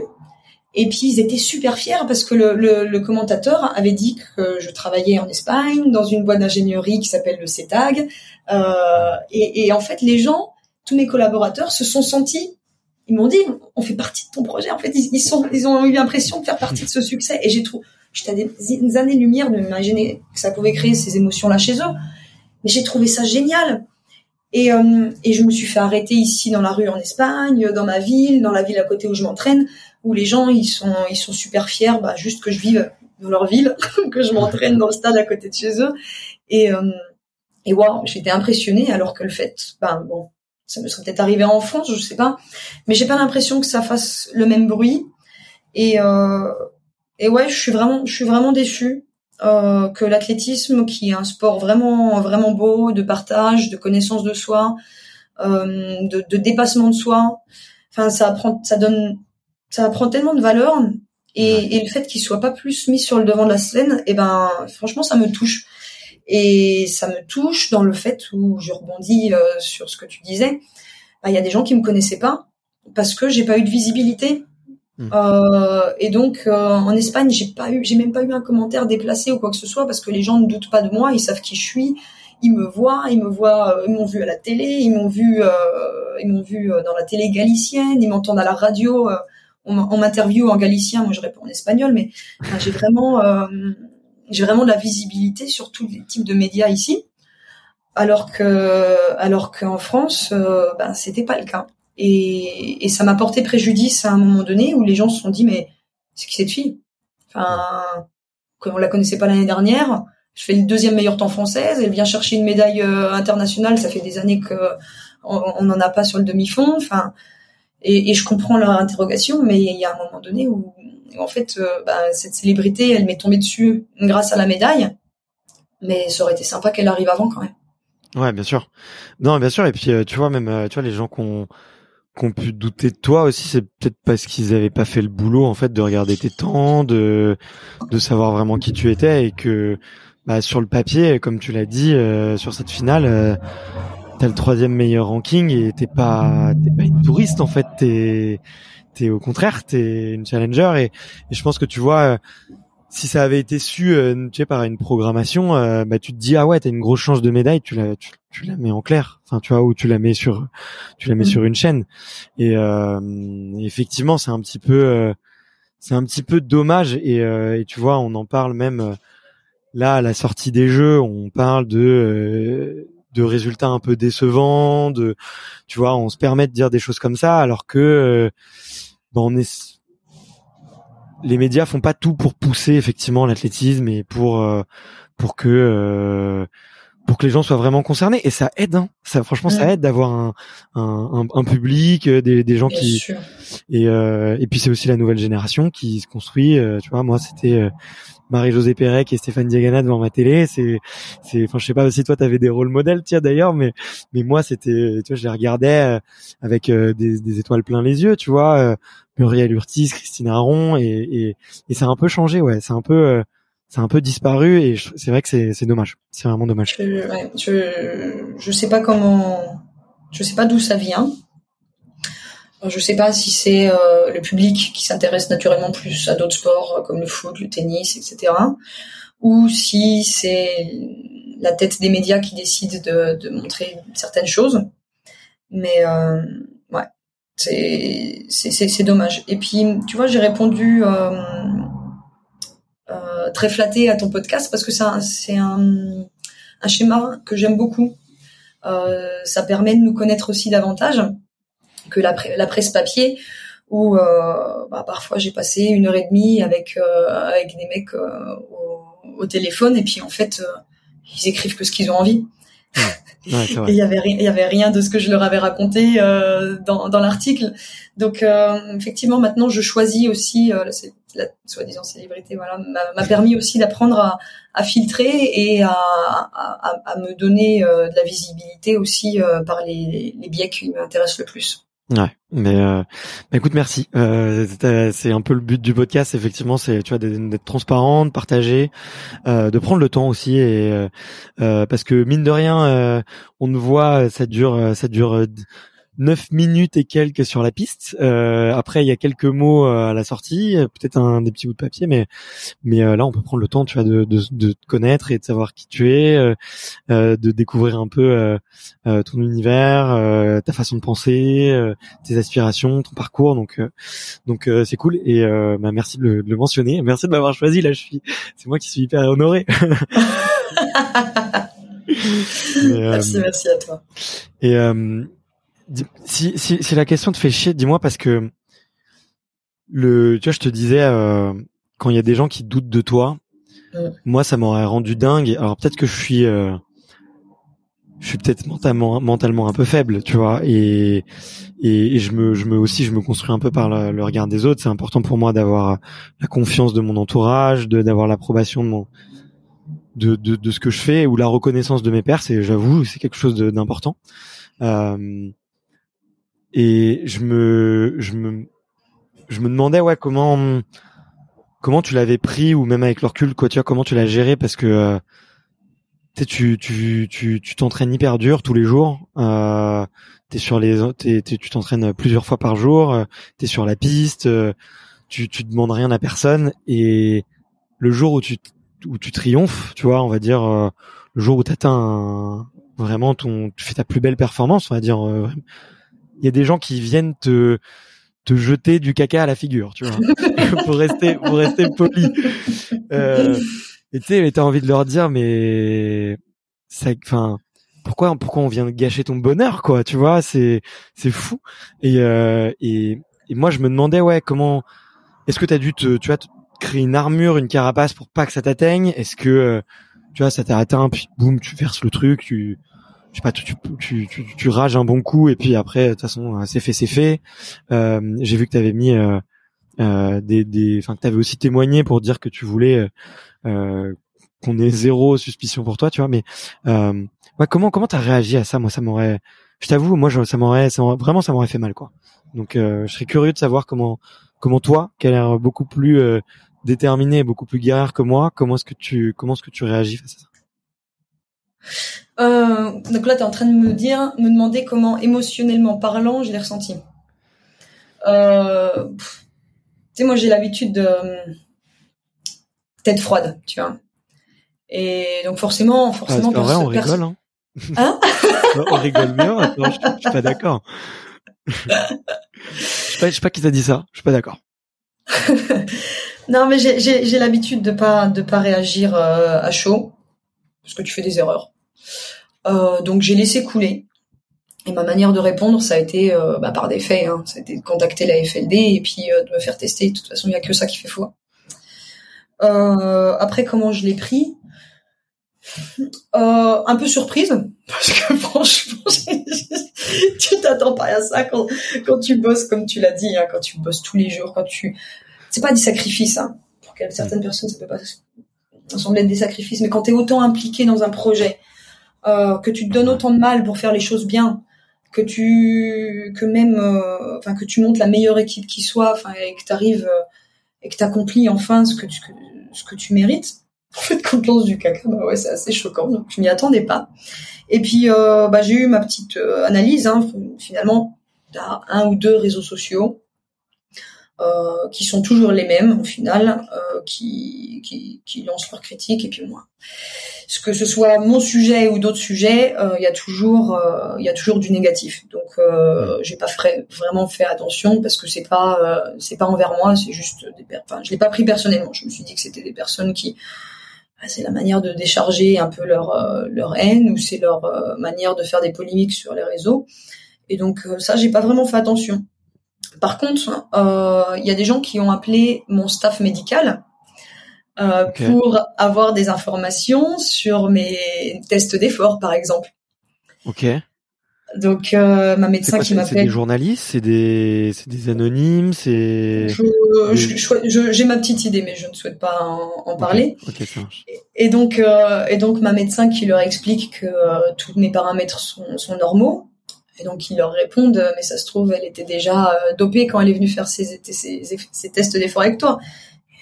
Et puis, ils étaient super fiers parce que le, commentateur avait dit que je travaillais en Espagne, dans une boîte d'ingénierie qui s'appelle le CETAG. Euh, et, en fait, les gens, tous mes collaborateurs, se sont sentis ils m'ont dit, on fait partie de ton projet. En fait, ils, sont, ils ont eu l'impression de faire partie de ce succès. Et j'ai trouvé, j'étais à des, années-lumière de m'imaginer que ça pouvait créer ces émotions-là chez eux. Mais j'ai trouvé ça génial. Et, euh, et je me suis fait arrêter ici dans la rue en Espagne, dans ma ville, dans la ville à côté où je m'entraîne, où les gens ils sont ils sont super fiers, bah, juste que je vive dans leur ville, *laughs* que je m'entraîne dans le stade à côté de chez eux. Et euh, et waouh, j'étais impressionnée alors que le fait, ben bon, ça me serait peut-être arrivé en France, je sais pas, mais j'ai pas l'impression que ça fasse le même bruit. Et euh, et ouais, je suis vraiment, je suis vraiment déçue euh, que l'athlétisme, qui est un sport vraiment, vraiment beau, de partage, de connaissance de soi, euh, de, de, dépassement de soi. Enfin, ça apprend, ça donne, ça apprend tellement de valeur. Et, et le fait qu'il soit pas plus mis sur le devant de la scène, et eh ben, franchement, ça me touche. Et ça me touche dans le fait où je rebondis euh, sur ce que tu disais. Bah, il y a des gens qui me connaissaient pas parce que j'ai pas eu de visibilité. Hmm. Euh, et donc euh, en Espagne, j'ai pas eu, j'ai même pas eu un commentaire déplacé ou quoi que ce soit parce que les gens ne doutent pas de moi, ils savent qui je suis, ils me voient, ils me voient, euh, ils m'ont vu à la télé, ils m'ont vu, euh, ils m'ont vu dans la télé galicienne, ils m'entendent à la radio, on, m'interviewe en galicien, moi je réponds en espagnol, mais j'ai vraiment, j'ai vraiment de la visibilité sur tous les types de médias ici, alors que, alors qu'en France, ben c'était pas le cas. Et, et ça m'a porté préjudice à un moment donné où les gens se sont dit mais c'est qui cette fille? Enfin, on la connaissait pas l'année dernière, je fais le deuxième meilleur temps française, elle vient chercher une médaille euh, internationale, ça fait des années que on n'en a pas sur le demi-fond. Enfin, et, et, je comprends leur interrogation, mais il y a un moment donné où, en fait, euh, bah, cette célébrité, elle m'est tombée dessus grâce à la médaille, mais ça aurait été sympa qu'elle arrive avant quand même. Ouais, bien sûr. Non, bien sûr. Et puis, euh, tu vois, même, tu vois, les gens qu'on qu'on pu douter de toi aussi, c'est peut-être parce qu'ils avaient pas fait le boulot en fait de regarder tes temps, de savoir vraiment qui tu étais et que bah, sur le papier, comme tu l'as dit, euh, sur cette finale, euh, t'as le troisième meilleur ranking et t'es pas t'es pas une touriste en fait, t'es t'es au contraire t'es une challenger et, je pense que tu vois euh, si ça avait été su euh, tu sais par une programmation bah tu te dis ah ouais t'as une grosse chance de médaille tu la tu, la mets en clair. Enfin tu vois ou tu la mets sur tu la mets mm. sur une chaîne. Et euh, effectivement c'est un petit peu c'est un petit peu dommage. Et, et, tu vois on en parle même là à la sortie des jeux on parle de de résultats un peu décevants de tu vois on se permet de dire des choses comme ça alors que ben, on est les médias font pas tout pour pousser effectivement l'athlétisme et pour euh, pour que euh, pour que les gens soient vraiment concernés. Et ça aide hein. ça franchement ça aide d'avoir un, un, un, public euh, des, des gens qui et et puis c'est aussi la nouvelle génération qui se construit tu vois. Moi c'était Marie-Josée Pérec et Stéphane Diagana devant ma télé. C'est c'est enfin je sais pas si toi t'avais des rôles modèles tiens d'ailleurs mais mais moi c'était tu vois je les regardais avec des, des étoiles plein les yeux tu vois Muriel Urtis, Christine Aron, et, et, et ça a un peu changé, ouais. C'est un peu, euh, c'est un peu disparu, et c'est vrai que c'est, dommage. C'est vraiment dommage. Je, ouais, sais pas comment, je sais pas d'où ça vient. Je sais pas si c'est euh, le public qui s'intéresse naturellement plus à d'autres sports comme le foot, le tennis, etc. Ou si c'est la tête des médias qui décide de, montrer certaines choses. Mais euh, c'est c'est dommage. Et puis, tu vois, j'ai répondu euh, euh, très flatté à ton podcast parce que c'est un, un, schéma que j'aime beaucoup. Euh, ça permet de nous connaître aussi davantage que la, la presse papier où euh, bah, parfois j'ai passé une heure et demie avec euh, avec des mecs au, au, téléphone et puis en fait ils écrivent que ce qu'ils ont envie. *laughs* il y avait il y avait rien de ce que je leur avais raconté euh, dans, dans l'article. Donc euh, effectivement, maintenant je choisis aussi euh, la, la soi-disant célébrité. Voilà, m'a permis aussi d'apprendre à, à, filtrer et à, à, à me donner euh, de la visibilité aussi euh, par les, les biais qui m'intéressent le plus. Ouais, mais euh, écoute, merci. Euh, c'est un peu le but du podcast, effectivement, c'est tu vois d'être transparent, de partager, euh, de prendre le temps aussi, et euh, euh, parce que mine de rien, on ne voit, ça dure, ça dure 9 minutes et quelques sur la piste. Euh, après, il y a quelques mots euh, à la sortie, euh, peut-être un des petits bouts de papier, mais mais là, on peut prendre le temps, tu vois, de, de, de te connaître et de savoir qui tu es, euh, de découvrir un peu ton univers, ta façon de penser, tes aspirations, ton parcours. Donc donc c'est cool et bah, merci de le, de le, mentionner. Merci de m'avoir choisi. Là, je suis, c'est moi qui suis hyper honoré. *laughs* *laughs* merci, merci à toi. Et si, si, si la question te fait chier, dis-moi parce que le, tu vois, je te disais euh, quand il y a des gens qui doutent de toi, moi ça m'aurait rendu dingue. Alors peut-être que je suis, euh, je suis peut-être mentalement mentalement un peu faible, tu vois, et, et, je me je me aussi je me construis un peu par le, regard des autres. C'est important pour moi d'avoir la confiance de mon entourage, de d'avoir l'approbation de mon de, de, de ce que je fais ou la reconnaissance de mes pairs. C'est j'avoue c'est quelque chose d'important. Euh, et je me je me je me demandais ouais comment comment tu l'avais pris ou même avec le quoi tu vois comment tu l'as géré parce que euh, tu tu tu tu t'entraînes hyper dur tous les jours. Euh, t'es sur les, t'es, tu t'entraînes plusieurs fois par jour. Euh, t'es sur la piste. Euh, tu tu demandes rien à personne et le jour où tu où tu triomphes, tu vois, on va dire euh, le jour où t'atteins vraiment ton, tu fais ta plus belle performance, on va dire. Il y a des gens qui viennent te te jeter du caca à la figure, tu vois, *laughs* *laughs* pour rester pour rester poli. Euh, et tu sais, t'as envie de leur dire, mais ça, enfin, pourquoi, pourquoi on vient de gâcher ton bonheur, quoi Tu vois, c'est, c'est fou. Et, euh, et, et moi, je me demandais, ouais, comment, est-ce que t'as dû te, tu vois, te créer une armure, une carapace pour pas que ça t'atteigne? Est-ce que, euh, tu vois, ça t'a atteint, puis boum, tu verses le truc, tu, je sais pas, tu, tu, tu, tu, rages un bon coup, et puis après, de toute façon, c'est fait, c'est fait. Euh, j'ai vu que t'avais mis euh, euh, des, des, enfin, que t'avais aussi témoigné pour dire que tu voulais euh, euh, qu'on ait zéro suspicion pour toi, tu vois. Mais euh, ouais, comment comment t'as réagi à ça? Moi, ça m'aurait, je t'avoue, moi, ça m'aurait, vraiment, ça m'aurait fait mal, quoi. Donc, euh, je serais curieux de savoir comment comment toi, qui a l'air beaucoup plus euh, déterminé, beaucoup plus guerrière que moi, comment est-ce que tu comment est-ce que tu réagis face à ça? Euh, donc là, tu es en train de me dire, me demander comment émotionnellement parlant, je l'ai ressenti. Euh, tu sais, moi, j'ai l'habitude de tête froide, tu vois. Et donc forcément, forcément, ah, vrai, on rigole, hein. hein *laughs* On rigole bien. *laughs* Attends, je, je, suis pas d'accord. je sais pas, je sais pas qui t'a dit ça. Je suis pas d'accord. *laughs* non, mais j'ai l'habitude de pas de pas réagir euh, à chaud parce que tu fais des erreurs. Euh, donc j'ai laissé couler. Et ma manière de répondre, ça a été euh, bah, par des faits. Hein. Ça a été de contacter la FLD et puis euh, de me faire tester. De toute façon, il n'y a que ça qui fait foi. Après, comment je l'ai pris? Un peu surprise, *laughs* parce que franchement, *laughs* tu t'attends pas à ça quand, quand tu bosses, comme tu l'as dit, hein, quand tu bosses tous les jours, quand tu... C'est pas des sacrifices, hein. pour certaines personnes, ça peut pas sembler être des sacrifices, mais quand tu es autant impliqué dans un projet, euh, que tu te donnes autant de mal pour faire les choses bien, que tu que même euh, enfin que tu montes la meilleure équipe qui soit enfin et que tu arrives euh, et que tu accomplis enfin ce que tu ce que tu mérites *laughs* en fait quand tu du caca bah ouais c'est assez choquant donc je m'y attendais pas et puis euh, bah j'ai eu ma petite analyse hein, finalement t'as un ou deux réseaux sociaux euh, qui sont toujours les mêmes au final, euh, qui, qui, qui, lancent leurs critiques et puis moi. Ce que ce soit mon sujet ou d'autres sujets, il y a toujours il y a toujours du négatif. Donc j'ai pas vraiment fait attention parce que c'est pas c'est pas envers moi, c'est juste des enfin je l'ai pas pris personnellement. Je me suis dit que c'était des personnes qui bah, c'est la manière de décharger un peu leur leur haine ou c'est leur manière de faire des polémiques sur les réseaux. Et donc ça j'ai pas vraiment fait attention. Par contre, euh, il y a des gens qui ont appelé mon staff médical euh, pour avoir des informations sur mes tests d'effort, par exemple. Ok. Donc euh, ma médecin qui m'appelle. C'est des journalistes, c'est des, des anonymes, c'est. J'ai ma petite idée, mais je ne souhaite pas en, parler. Et, donc, et donc ma médecin qui leur explique que tous mes paramètres sont, sont normaux et donc ils leur répondent, mais ça se trouve, elle était déjà euh, dopée quand elle est venue faire ses, ses, tests d'effort avec toi.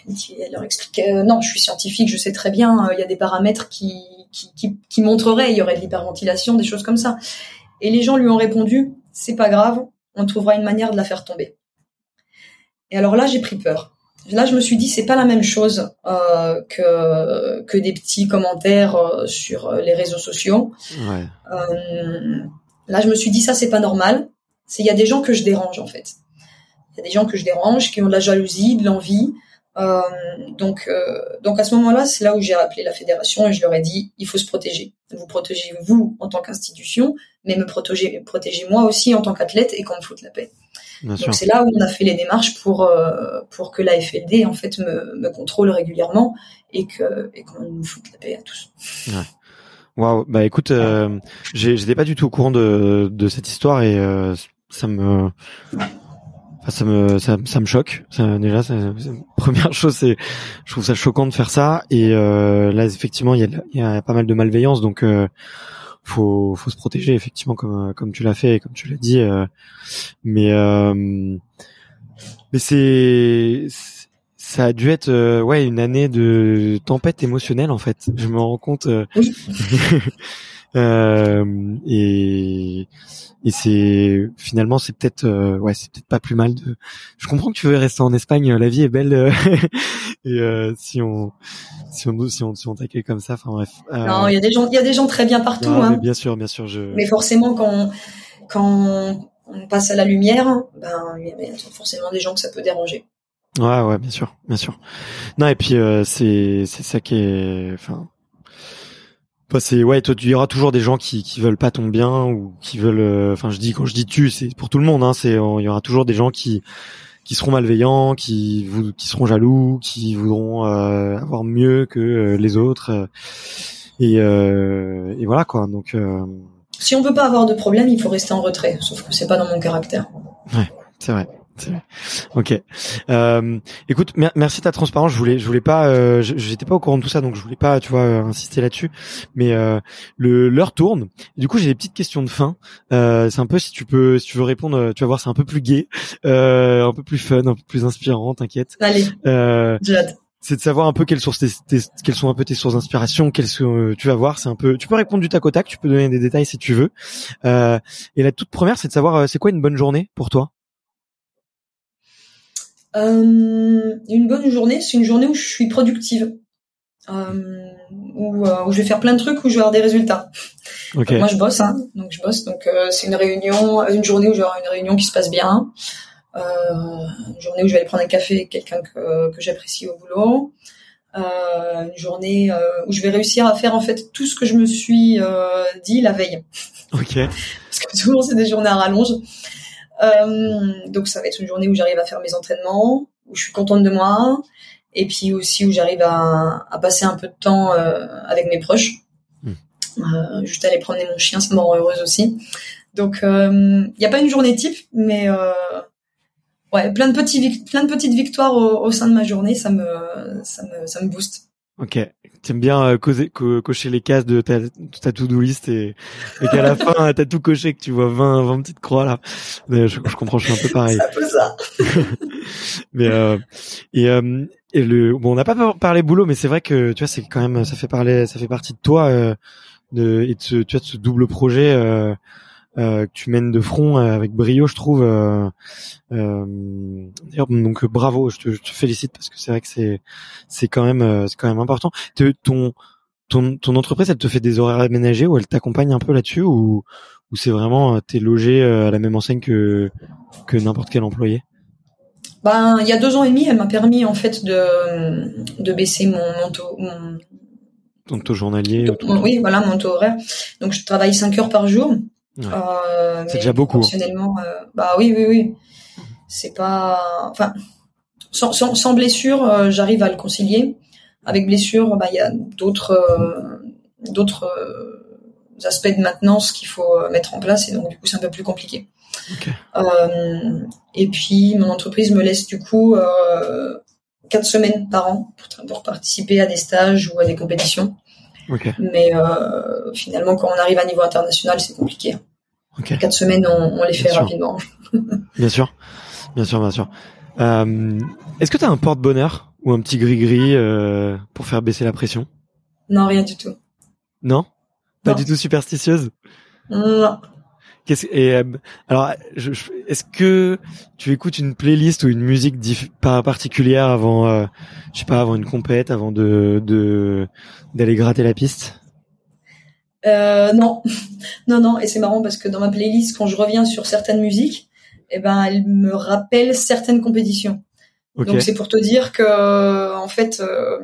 Elle leur explique, euh, non, je suis scientifique, je sais très bien, euh, il y a des paramètres qui, qui, qui, qui montreraient, il y aurait de l'hyperventilation, des choses comme ça. Et les gens lui ont répondu, c'est pas grave, on trouvera une manière de la faire tomber. Et alors là, j'ai pris peur. Là, je me suis dit, c'est pas la même chose euh, que que des petits commentaires sur les réseaux sociaux. Ouais. Euh, Là, je me suis dit ça, c'est pas normal. C'est il y a des gens que je dérange en fait. Il y a des gens que je dérange, qui ont de la jalousie, de l'envie. Euh, donc, euh, donc à ce moment-là, c'est là où j'ai appelé la fédération et je leur ai dit il faut se protéger. Vous protégez vous en tant qu'institution, mais me protéger, protéger moi aussi en tant qu'athlète et qu'on me foute la paix. donc c'est là où on a fait les démarches pour euh, pour que la FLD en fait me, me contrôle régulièrement et que et qu'on nous foute la paix à tous. Ouais. Waouh, bah écoute, j'étais pas du tout au courant de, de cette histoire et ça me, enfin, ça me, ça, ça me choque. Ça, déjà, ça, première *laughs* chose, c'est, je trouve ça choquant de faire ça et euh, là, effectivement, il y a, il y a pas mal de malveillance, donc euh, faut, faut se protéger effectivement comme, comme tu l'as fait et comme tu l'as dit. Euh, mais, euh, mais c'est ça a dû être euh, ouais une année de tempête émotionnelle en fait. Je me rends compte. Euh, oui. *laughs* euh, et et c'est finalement c'est peut-être euh, ouais c'est peut-être pas plus mal de. Je comprends que tu veux rester en Espagne. La vie est belle *laughs* et si on si on si on si on t'accueille comme ça. Enfin bref. non, il y a des gens il y a des gens très bien partout. Non, hein. bien sûr bien sûr je. Mais forcément quand quand on passe à la lumière, ben il y a forcément des gens que ça peut déranger. Ouais, ouais, bien sûr, bien sûr. Non, et puis euh, c'est c'est ça qui est, enfin, bah, c'est ouais, toi, il y aura toujours des gens qui qui veulent pas ton bien ou qui veulent, euh, enfin, je dis quand je dis tu, c'est pour tout le monde, hein, c'est il y aura toujours des gens qui qui seront malveillants, qui vous qui seront jaloux, qui voudront euh, avoir mieux que les autres, et et voilà quoi. Donc si on veut pas avoir de problème, il faut rester en retrait. Sauf que c'est pas dans mon caractère. Ouais, c'est vrai. *laughs* Ok. Euh, écoute, merci de ta transparence. Je voulais, je voulais pas, euh, j'étais pas au courant de tout ça, donc je voulais pas, tu vois, euh, insister là-dessus. Mais euh, le l'heure tourne. Du coup, j'ai des petites questions de fin. Euh, c'est un peu si tu peux, si tu veux répondre, tu vas voir, c'est un peu plus gai, euh, un peu plus fun, un peu plus inspirant. T'inquiète. Allez. Euh, c'est de savoir un peu quelles sources, tes, quelles sont un peu tes sources d'inspiration, quelles sont, tu vas voir, c'est un peu, tu peux répondre du tac au tac, tu peux donner des détails si tu veux. Euh, et la toute première, c'est de savoir, c'est quoi une bonne journée pour toi? Euh, une bonne journée, c'est une journée où je suis productive, euh, où, euh, où, je vais faire plein de trucs, où je vais avoir des résultats. Okay. moi, je bosse, hein, donc je bosse. Donc c'est une réunion, une journée où je vais avoir une réunion qui se passe bien, une journée où je vais aller prendre un café avec quelqu'un que, que j'apprécie au boulot. Euh, une journée euh, où je vais réussir à faire en fait tout ce que je me suis euh, dit la veille. Ok. Parce que souvent c'est des journées à rallonge. Euh, donc ça va être une journée où j'arrive à faire mes entraînements, où je suis contente de moi, et puis aussi où j'arrive à, à, passer un peu de temps euh, avec mes proches. Mmh. Euh, juste aller promener mon chien, ça me rend heureuse aussi. Donc il euh, n'y a pas une journée type, mais euh, ouais, plein de petits, plein de petites victoires au, au, sein de ma journée, ça me, ça me, ça me booste. Ok, t'aimes bien euh, causer, co cocher les cases de ta, ta to-do list et, et qu'à la *laughs* fin t'as tout coché, que tu vois 20, 20 petites croix là. Mais je, je comprends, je suis un peu pareil. C'est un peu ça. *laughs* mais euh, et, euh, et le bon, on n'a pas parlé boulot, mais c'est vrai que tu vois, c'est quand même, ça fait parler, ça fait partie de toi euh, de et de ce, tu vois, de ce double projet. Euh, que tu mènes de front euh, avec brio, je trouve. Euh, euh, donc bravo, je te, je te, félicite parce que c'est vrai que c'est c'est quand même c'est quand même important. Ton ton ton entreprise, elle te fait des horaires aménagés ou elle t'accompagne un peu là-dessus ou ou c'est vraiment t'es logé à la même enseigne que que n'importe quel employé? Ben, il y a deux ans et demi, elle m'a permis en fait de de baisser mon, mon taux mon ton taux journalier. oui, voilà mon taux horaire. Donc je travaille 5 heures par jour. Euh, c'est déjà beaucoup. Hein. Euh, bah oui, oui, oui. C'est pas, enfin, sans, sans, sans blessure, euh, j'arrive à le concilier. Avec blessure, bah il y a d'autres, euh, d'autres aspects de maintenance qu'il faut mettre en place et donc du coup c'est un peu plus compliqué. Okay. et puis mon entreprise me laisse du coup quatre semaines par an pour, pour participer à des stages ou à des compétitions. Okay. Mais euh, finalement, quand on arrive à niveau international, c'est compliqué. Okay. Quatre semaines, on, on les fait bien rapidement. *laughs* bien sûr, bien sûr, bien sûr. Euh, Est-ce que tu as un porte-bonheur ou un petit gris-gris euh, pour faire baisser la pression? Non, rien du tout. Non? Pas non. du tout superstitieuse? Non. Qu'est-ce et euh, alors je, je, est-ce que tu écoutes une playlist ou une musique pas particulière avant euh, je sais pas avant une compète avant de de d'aller gratter la piste? Euh, non. *laughs* Non non et c'est marrant parce que dans ma playlist quand je reviens sur certaines musiques eh ben elle me rappelle certaines compétitions. Okay. donc c'est pour te dire que en fait euh,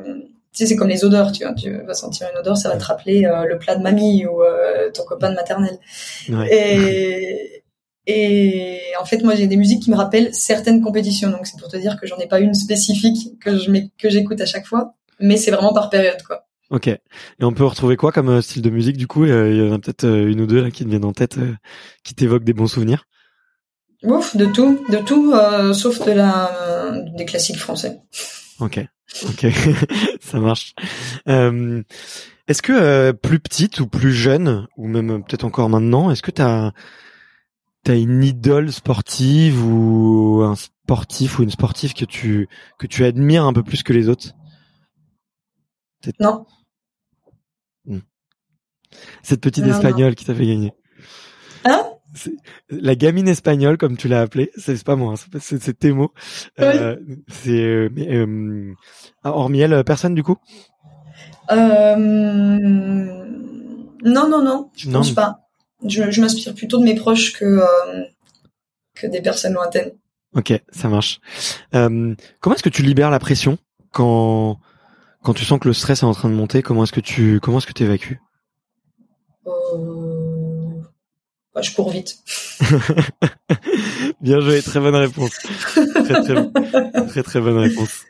sais, c'est comme les odeurs, tu vois. Tu vas sentir une odeur, ça va te rappeler euh, le plat de mamie ou euh, ton copain de maternelle. Ouais. Et, et en fait, moi, j'ai des musiques qui me rappellent certaines compétitions. Donc, c'est pour te dire que j'en ai pas une spécifique que je que j'écoute à chaque fois, mais c'est vraiment par période, quoi. Ok. Et on peut retrouver quoi comme euh, style de musique du coup? Il y en a peut-être une ou deux là qui te viennent en tête, qui t'évoquent des bons souvenirs? Ouf, de tout, de tout, sauf de la des classiques français. Ok, ok, *laughs* ça marche. Euh, est-ce que euh, plus petite ou plus jeune, ou même peut-être encore maintenant, est-ce que t'as as une idole sportive ou un sportif ou une sportive que tu que tu admires un peu plus que les autres? Non. Hmm. Cette petite espagnole qui t'a fait gagner. La gamine espagnole, comme tu l'as appelée, c'est pas moi, hein, c'est tes mots. Euh, c'est euh, euh, hormis elle, personne du coup? Euh, non, non, non, je ne pense pas. Je, je m'inspire plutôt de mes proches que euh, que des personnes lointaines. Ok, ça marche. Euh, comment est-ce que tu libères la pression quand quand tu sens que le stress est en train de monter? Comment est-ce que tu comment est-ce que tu évacues bah, Je cours vite. *laughs* Bien joué, très bonne réponse. Très très, très, très bonne réponse.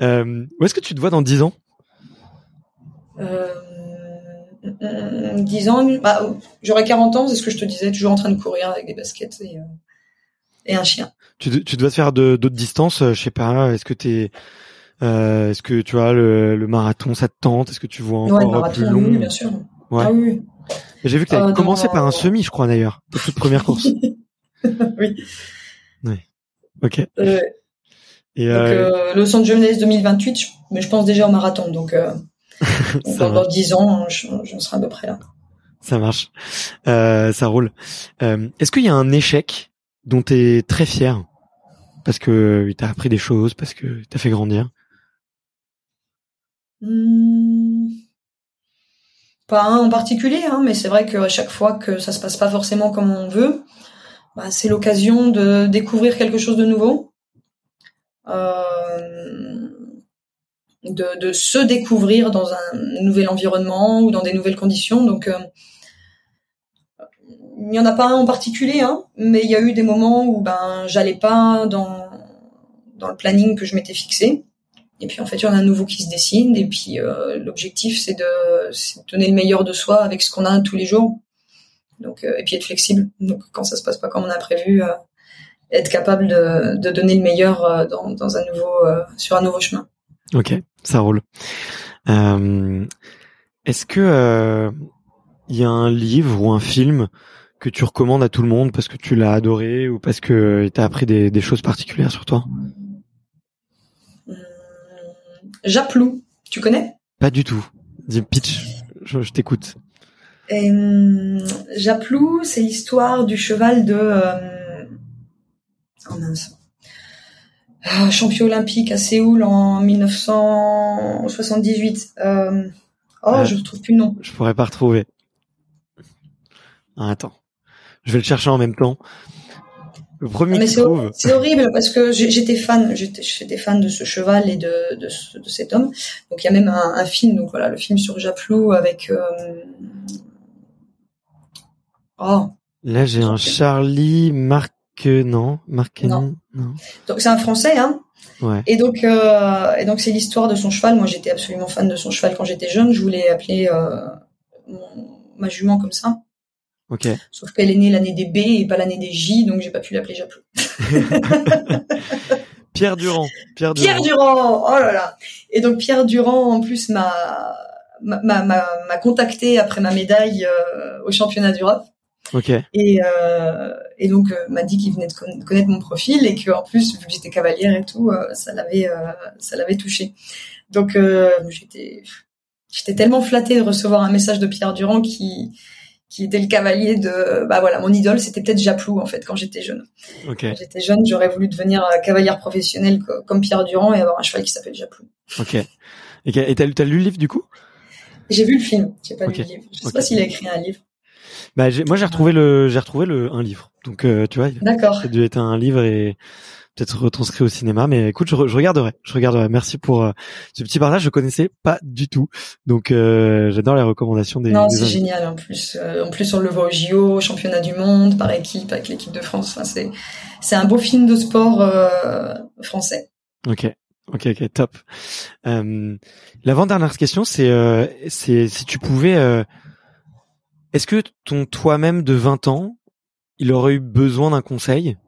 où est-ce que tu te vois dans 10 ans? Euh, 10 ans, bah, j'aurais 40 ans, c'est ce que je te disais, toujours en train de courir avec des baskets et, euh, et un chien. Tu, tu dois te faire d'autres distances, euh, je sais pas, est-ce que t'es euh, est-ce que tu vois le, le, marathon ça te tente? Est-ce que tu vois encore ouais, marathon, plus long? oui, bien sûr. Ouais. Ah, oui. J'ai vu que tu avais euh, commencé par un semi, je crois d'ailleurs, pour toute première course. *laughs* oui. Oui. Ok. Euh, et donc, euh, Los Angeles 2028, mais je pense déjà au marathon, donc *laughs* dans, dans 10 ans, j'en serai à peu près là. Ça marche. Euh, ça roule. Euh, Est-ce qu'il y a un échec dont tu es très fier Parce que il t'a appris des choses, parce que t'a fait grandir? Hmm. Pas un en particulier, hein, mais c'est vrai qu'à chaque fois que ça se passe pas forcément comme on veut, bah, c'est l'occasion de découvrir quelque chose de nouveau. Euh, de, se découvrir dans un nouvel environnement ou dans des nouvelles conditions. Donc, euh, il n'y en a pas un en particulier, hein, mais il y a eu des moments où ben j'allais pas dans dans le planning que je m'étais fixé. Et puis en fait, il y en a un nouveau qui se dessine. Et puis euh, l'objectif, c'est de, donner le meilleur de soi avec ce qu'on a tous les jours. Donc euh, et puis être flexible. Donc quand ça se passe pas comme on a prévu, euh, être capable de, donner le meilleur dans, un nouveau sur un nouveau chemin. Ok, ça roule. Est-ce que il y a un livre ou un film que tu recommandes à tout le monde parce que tu l'as adoré ou parce que t'as appris des, choses particulières sur toi? Japlou, tu connais? Pas du tout. Dis pitch, je, je t'écoute. Euh, Japlou, c'est l'histoire du cheval de. Euh... Oh mince. Ah, champion olympique à Séoul en 1978. Euh... Oh, je retrouve plus le nom. Je pourrais pas retrouver. Ah, attends, je vais le chercher en même temps. Le premier Mais c'est horrible parce que j'étais fan, j'étais fan de ce cheval et de, de, de, cet homme. Donc il y a même un, un, film, donc voilà, le film sur Japlou avec. Euh... Oh. Là j'ai un Charlie Marc que non, Marc non. non. Donc c'est un Français, hein. Ouais. Et donc euh, et donc c'est l'histoire de son cheval. Moi j'étais absolument fan de son cheval quand j'étais jeune. Je voulais appeler euh, ma jument comme ça. Ok. Sauf qu'elle est née l'année des B et pas l'année des J, donc j'ai pas pu l'appeler Japlou. *laughs* Pierre Durand. Pierre Durand. Pierre Durand. Oh là là. Et donc Pierre Durand en plus m'a m'a m'a contacté après ma médaille euh, au championnat d'Europe. Ok. Et, euh, et donc euh, m'a dit qu'il venait de connaître mon profil et que en plus vu que j'étais cavalière et tout, euh, ça l'avait ça l'avait touché. Donc j'étais j'étais tellement flattée de recevoir un message de Pierre Durand qui qui était le cavalier de bah voilà mon idole c'était peut-être Japlou en fait quand j'étais jeune. Okay. Quand j'étais jeune j'aurais voulu devenir cavalière professionnelle comme Pierre Durand et avoir un cheval qui s'appelle Japlou. Ok. Et t'as lu, lu le livre du coup? J'ai vu le film, j'ai pas lu le livre. Je sais pas s'il a écrit un livre. Bah, moi j'ai retrouvé le j'ai retrouvé le un livre. Donc euh, tu vois, D'accord. ça a dû être un livre et peut-être retranscrit au cinéma. Mais écoute, je, je regarderai. Je regarderai. Merci pour euh, ce petit partage. Je connaissais pas du tout. Donc euh, j'adore les recommandations des. Non, c'est génial. En plus, en plus on le voit au JO, au championnat du monde, par équipe avec l'équipe de France. Enfin, c'est c'est un beau film de sport français. Ok. Ok, ok, top. Euh, L'avant-dernière question, c'est euh, c'est si tu pouvais, euh, est-ce que ton toi-même de 20 ans, il aurait eu besoin d'un conseil? euh,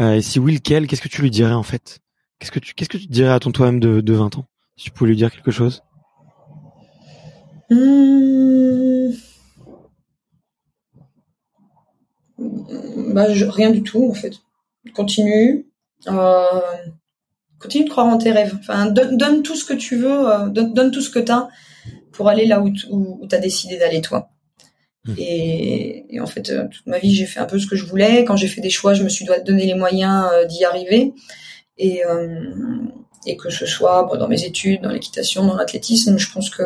Et si oui, lequel Qu'est-ce que tu lui dirais en fait? Qu'est-ce que tu qu'est-ce dirais à ton toi-même de, de 20 ans? Si tu pouvais lui dire quelque chose? Mmh. Bah, rien du tout en fait. Continue. Euh, continue de croire en tes rêves. Donne, tout ce que tu veux, euh, donne, tout ce que tu as pour aller là où, tu as décidé d'aller toi. Hmm. Et, et en fait, euh, toute ma vie, j'ai fait un peu ce que je voulais. Quand j'ai fait des choix, je me suis doit- donné les moyens euh, d'y arriver. Et, euh, et que ce soit bon, dans mes études, dans l'équitation, dans l'athlétisme, je pense que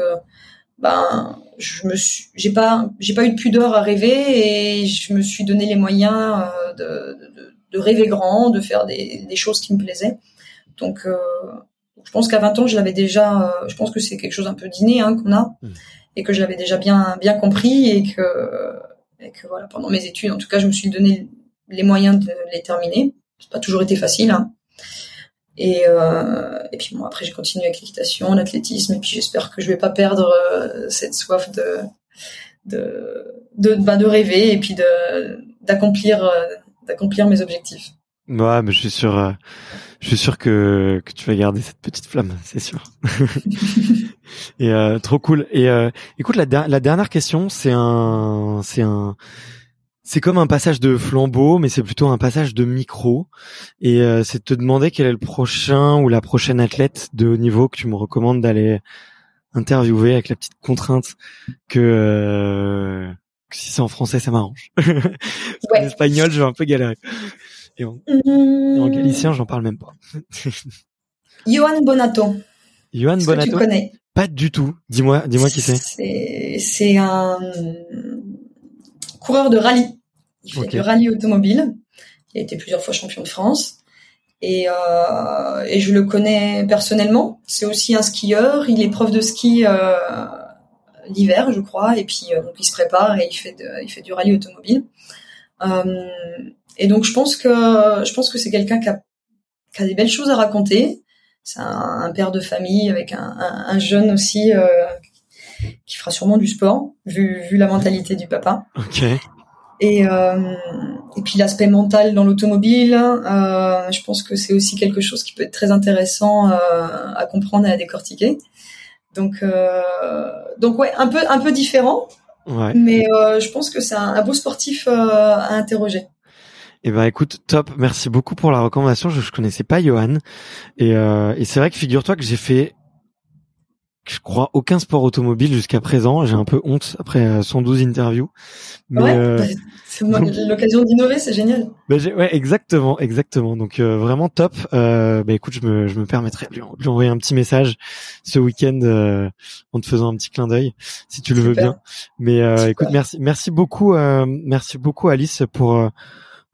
ben je me suis j'ai pas j'ai pas eu de pudeur à rêver et je me suis donné les moyens euh, de, de, de rêver grand de faire des, des choses qui me plaisaient donc euh, je pense qu'à 20 ans je l'avais déjà euh, je pense que c'est quelque chose un peu d'inné hein, qu'on a Mm. Et que je l'avais déjà bien bien compris et que et que voilà pendant mes études en tout cas je me suis donné les moyens de les terminer c'est pas toujours été facile hein. Et, euh, et puis bon, après j'ai continué avec l'équitation, l'athlétisme, et puis j'espère que je vais pas perdre euh, cette soif de de de, bah, de rêver et puis de d'accomplir euh, d'accomplir mes objectifs. Ouais, mais je suis sûr, je suis sûr que que tu vas garder cette petite flamme, c'est sûr. *laughs* Et euh, trop cool. Et euh, écoute, la, der- la dernière question, c'est un, c'est un, c'est comme un passage de flambeau, mais c'est plutôt un passage de micro. Et euh, c'est de te demander quel est le prochain ou la prochaine athlète de haut niveau que tu me recommandes d'aller interviewer avec la petite contrainte que, euh, que si c'est en français, ça m'arrange. *laughs* Ouais. espagnol, je vais un peu galérer. Et en, et en Mmh. galicien, j'en parle même pas. *laughs* Johan Bonato. Johan Est-ce que tu Bonato connais? Pas du tout. Dis-moi, dis-moi qui c'est. C'est un coureur de rallye. Il fait du rallye automobile. Il a été plusieurs fois champion de France. Et, euh, et je le connais personnellement. C'est aussi un skieur. Il est prof de ski euh, l'hiver, je crois. Et puis euh, donc il se prépare et il fait de, il fait du rallye automobile. Euh, et donc je pense que je pense que c'est quelqu'un qui a, qui a des belles choses à raconter. C'est un, un père de famille avec un, un, un jeune aussi euh, qui fera sûrement du sport, vu, vu la mentalité du papa. Ok. Et, euh, et puis l'aspect mental dans l'automobile, euh, je pense que c'est aussi quelque chose qui peut être très intéressant euh, à comprendre et à décortiquer. Donc, euh, donc ouais, un peu, un peu différent, Ouais. mais euh, je pense que c'est un, un beau sportif euh, à interroger. Eh ben écoute, top. Merci beaucoup pour la recommandation. Je, je connaissais pas Johan. Et, euh, et c'est vrai que figure-toi que j'ai fait, je crois, aucun sport automobile jusqu'à présent. J'ai un peu honte après euh, 112 interviews. Mais ouais, euh, bah, c'est l'occasion d'innover, c'est génial. bah, j'ai- ouais, exactement, exactement. Donc euh, vraiment top. Euh, bah écoute, je me, je me permettrai de lui, de lui envoyer un petit message ce week-end euh, en te faisant un petit clin d'œil, si tu le veux bien. Mais euh, écoute, merci, merci beaucoup, euh, merci beaucoup Alice pour euh,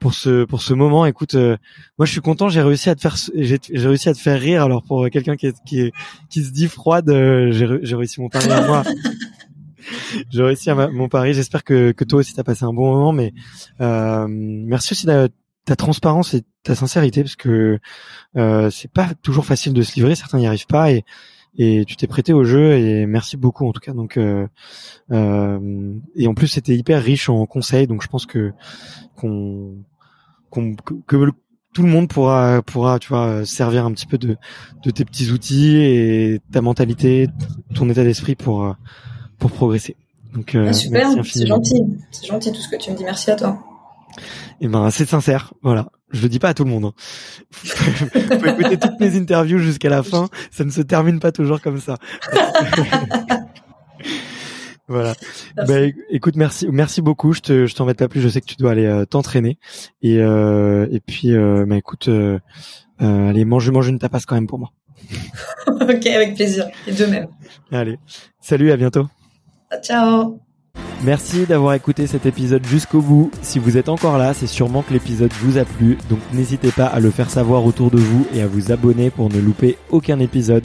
pour ce pour ce moment. Écoute, euh, moi je suis content, j'ai réussi à te faire j'ai réussi à te faire rire. Alors pour quelqu'un qui est, qui est, qui se dit froide, euh, j'ai réussi mon pari à moi. *laughs* j'ai réussi à ma- mon pari. J'espère que que toi aussi t'as passé un bon moment. Mais euh, merci aussi de ta transparence et ta sincérité parce que euh, c'est pas toujours facile de se livrer. Certains n'y arrivent pas et et tu t'es prêté au jeu et merci beaucoup en tout cas. Donc euh, euh, et en plus c'était hyper riche en conseils. Donc je pense que qu'on que, tout le monde pourra pourra tu vois servir un petit peu de de tes petits outils et ta mentalité, ton état d'esprit pour euh, pour progresser. Donc euh, Ah, super, c'est gentil. C'est gentil tout ce que tu me dis. Merci à toi. Et ben c'est sincère, voilà. Je le dis pas à tout le monde. hein. *laughs* Vous pouvez écouter toutes mes interviews jusqu'à la *laughs* fin, ça ne se termine pas toujours comme ça. *laughs* voilà. *laughs* Merci. Bah, écoute, merci, merci beaucoup. Je te, je t'embête pas plus. Je sais que tu dois aller euh, t'entraîner. Et euh, et puis, euh, bah écoute, euh, euh, allez, mange, mange une tapas quand même pour moi. *laughs* ok, avec plaisir. Et de même. Allez, salut, à bientôt. Ciao. Merci d'avoir écouté cet épisode jusqu'au bout. Si vous êtes encore là, c'est sûrement que l'épisode vous a plu, donc n'hésitez pas à le faire savoir autour de vous et à vous abonner pour ne louper aucun épisode.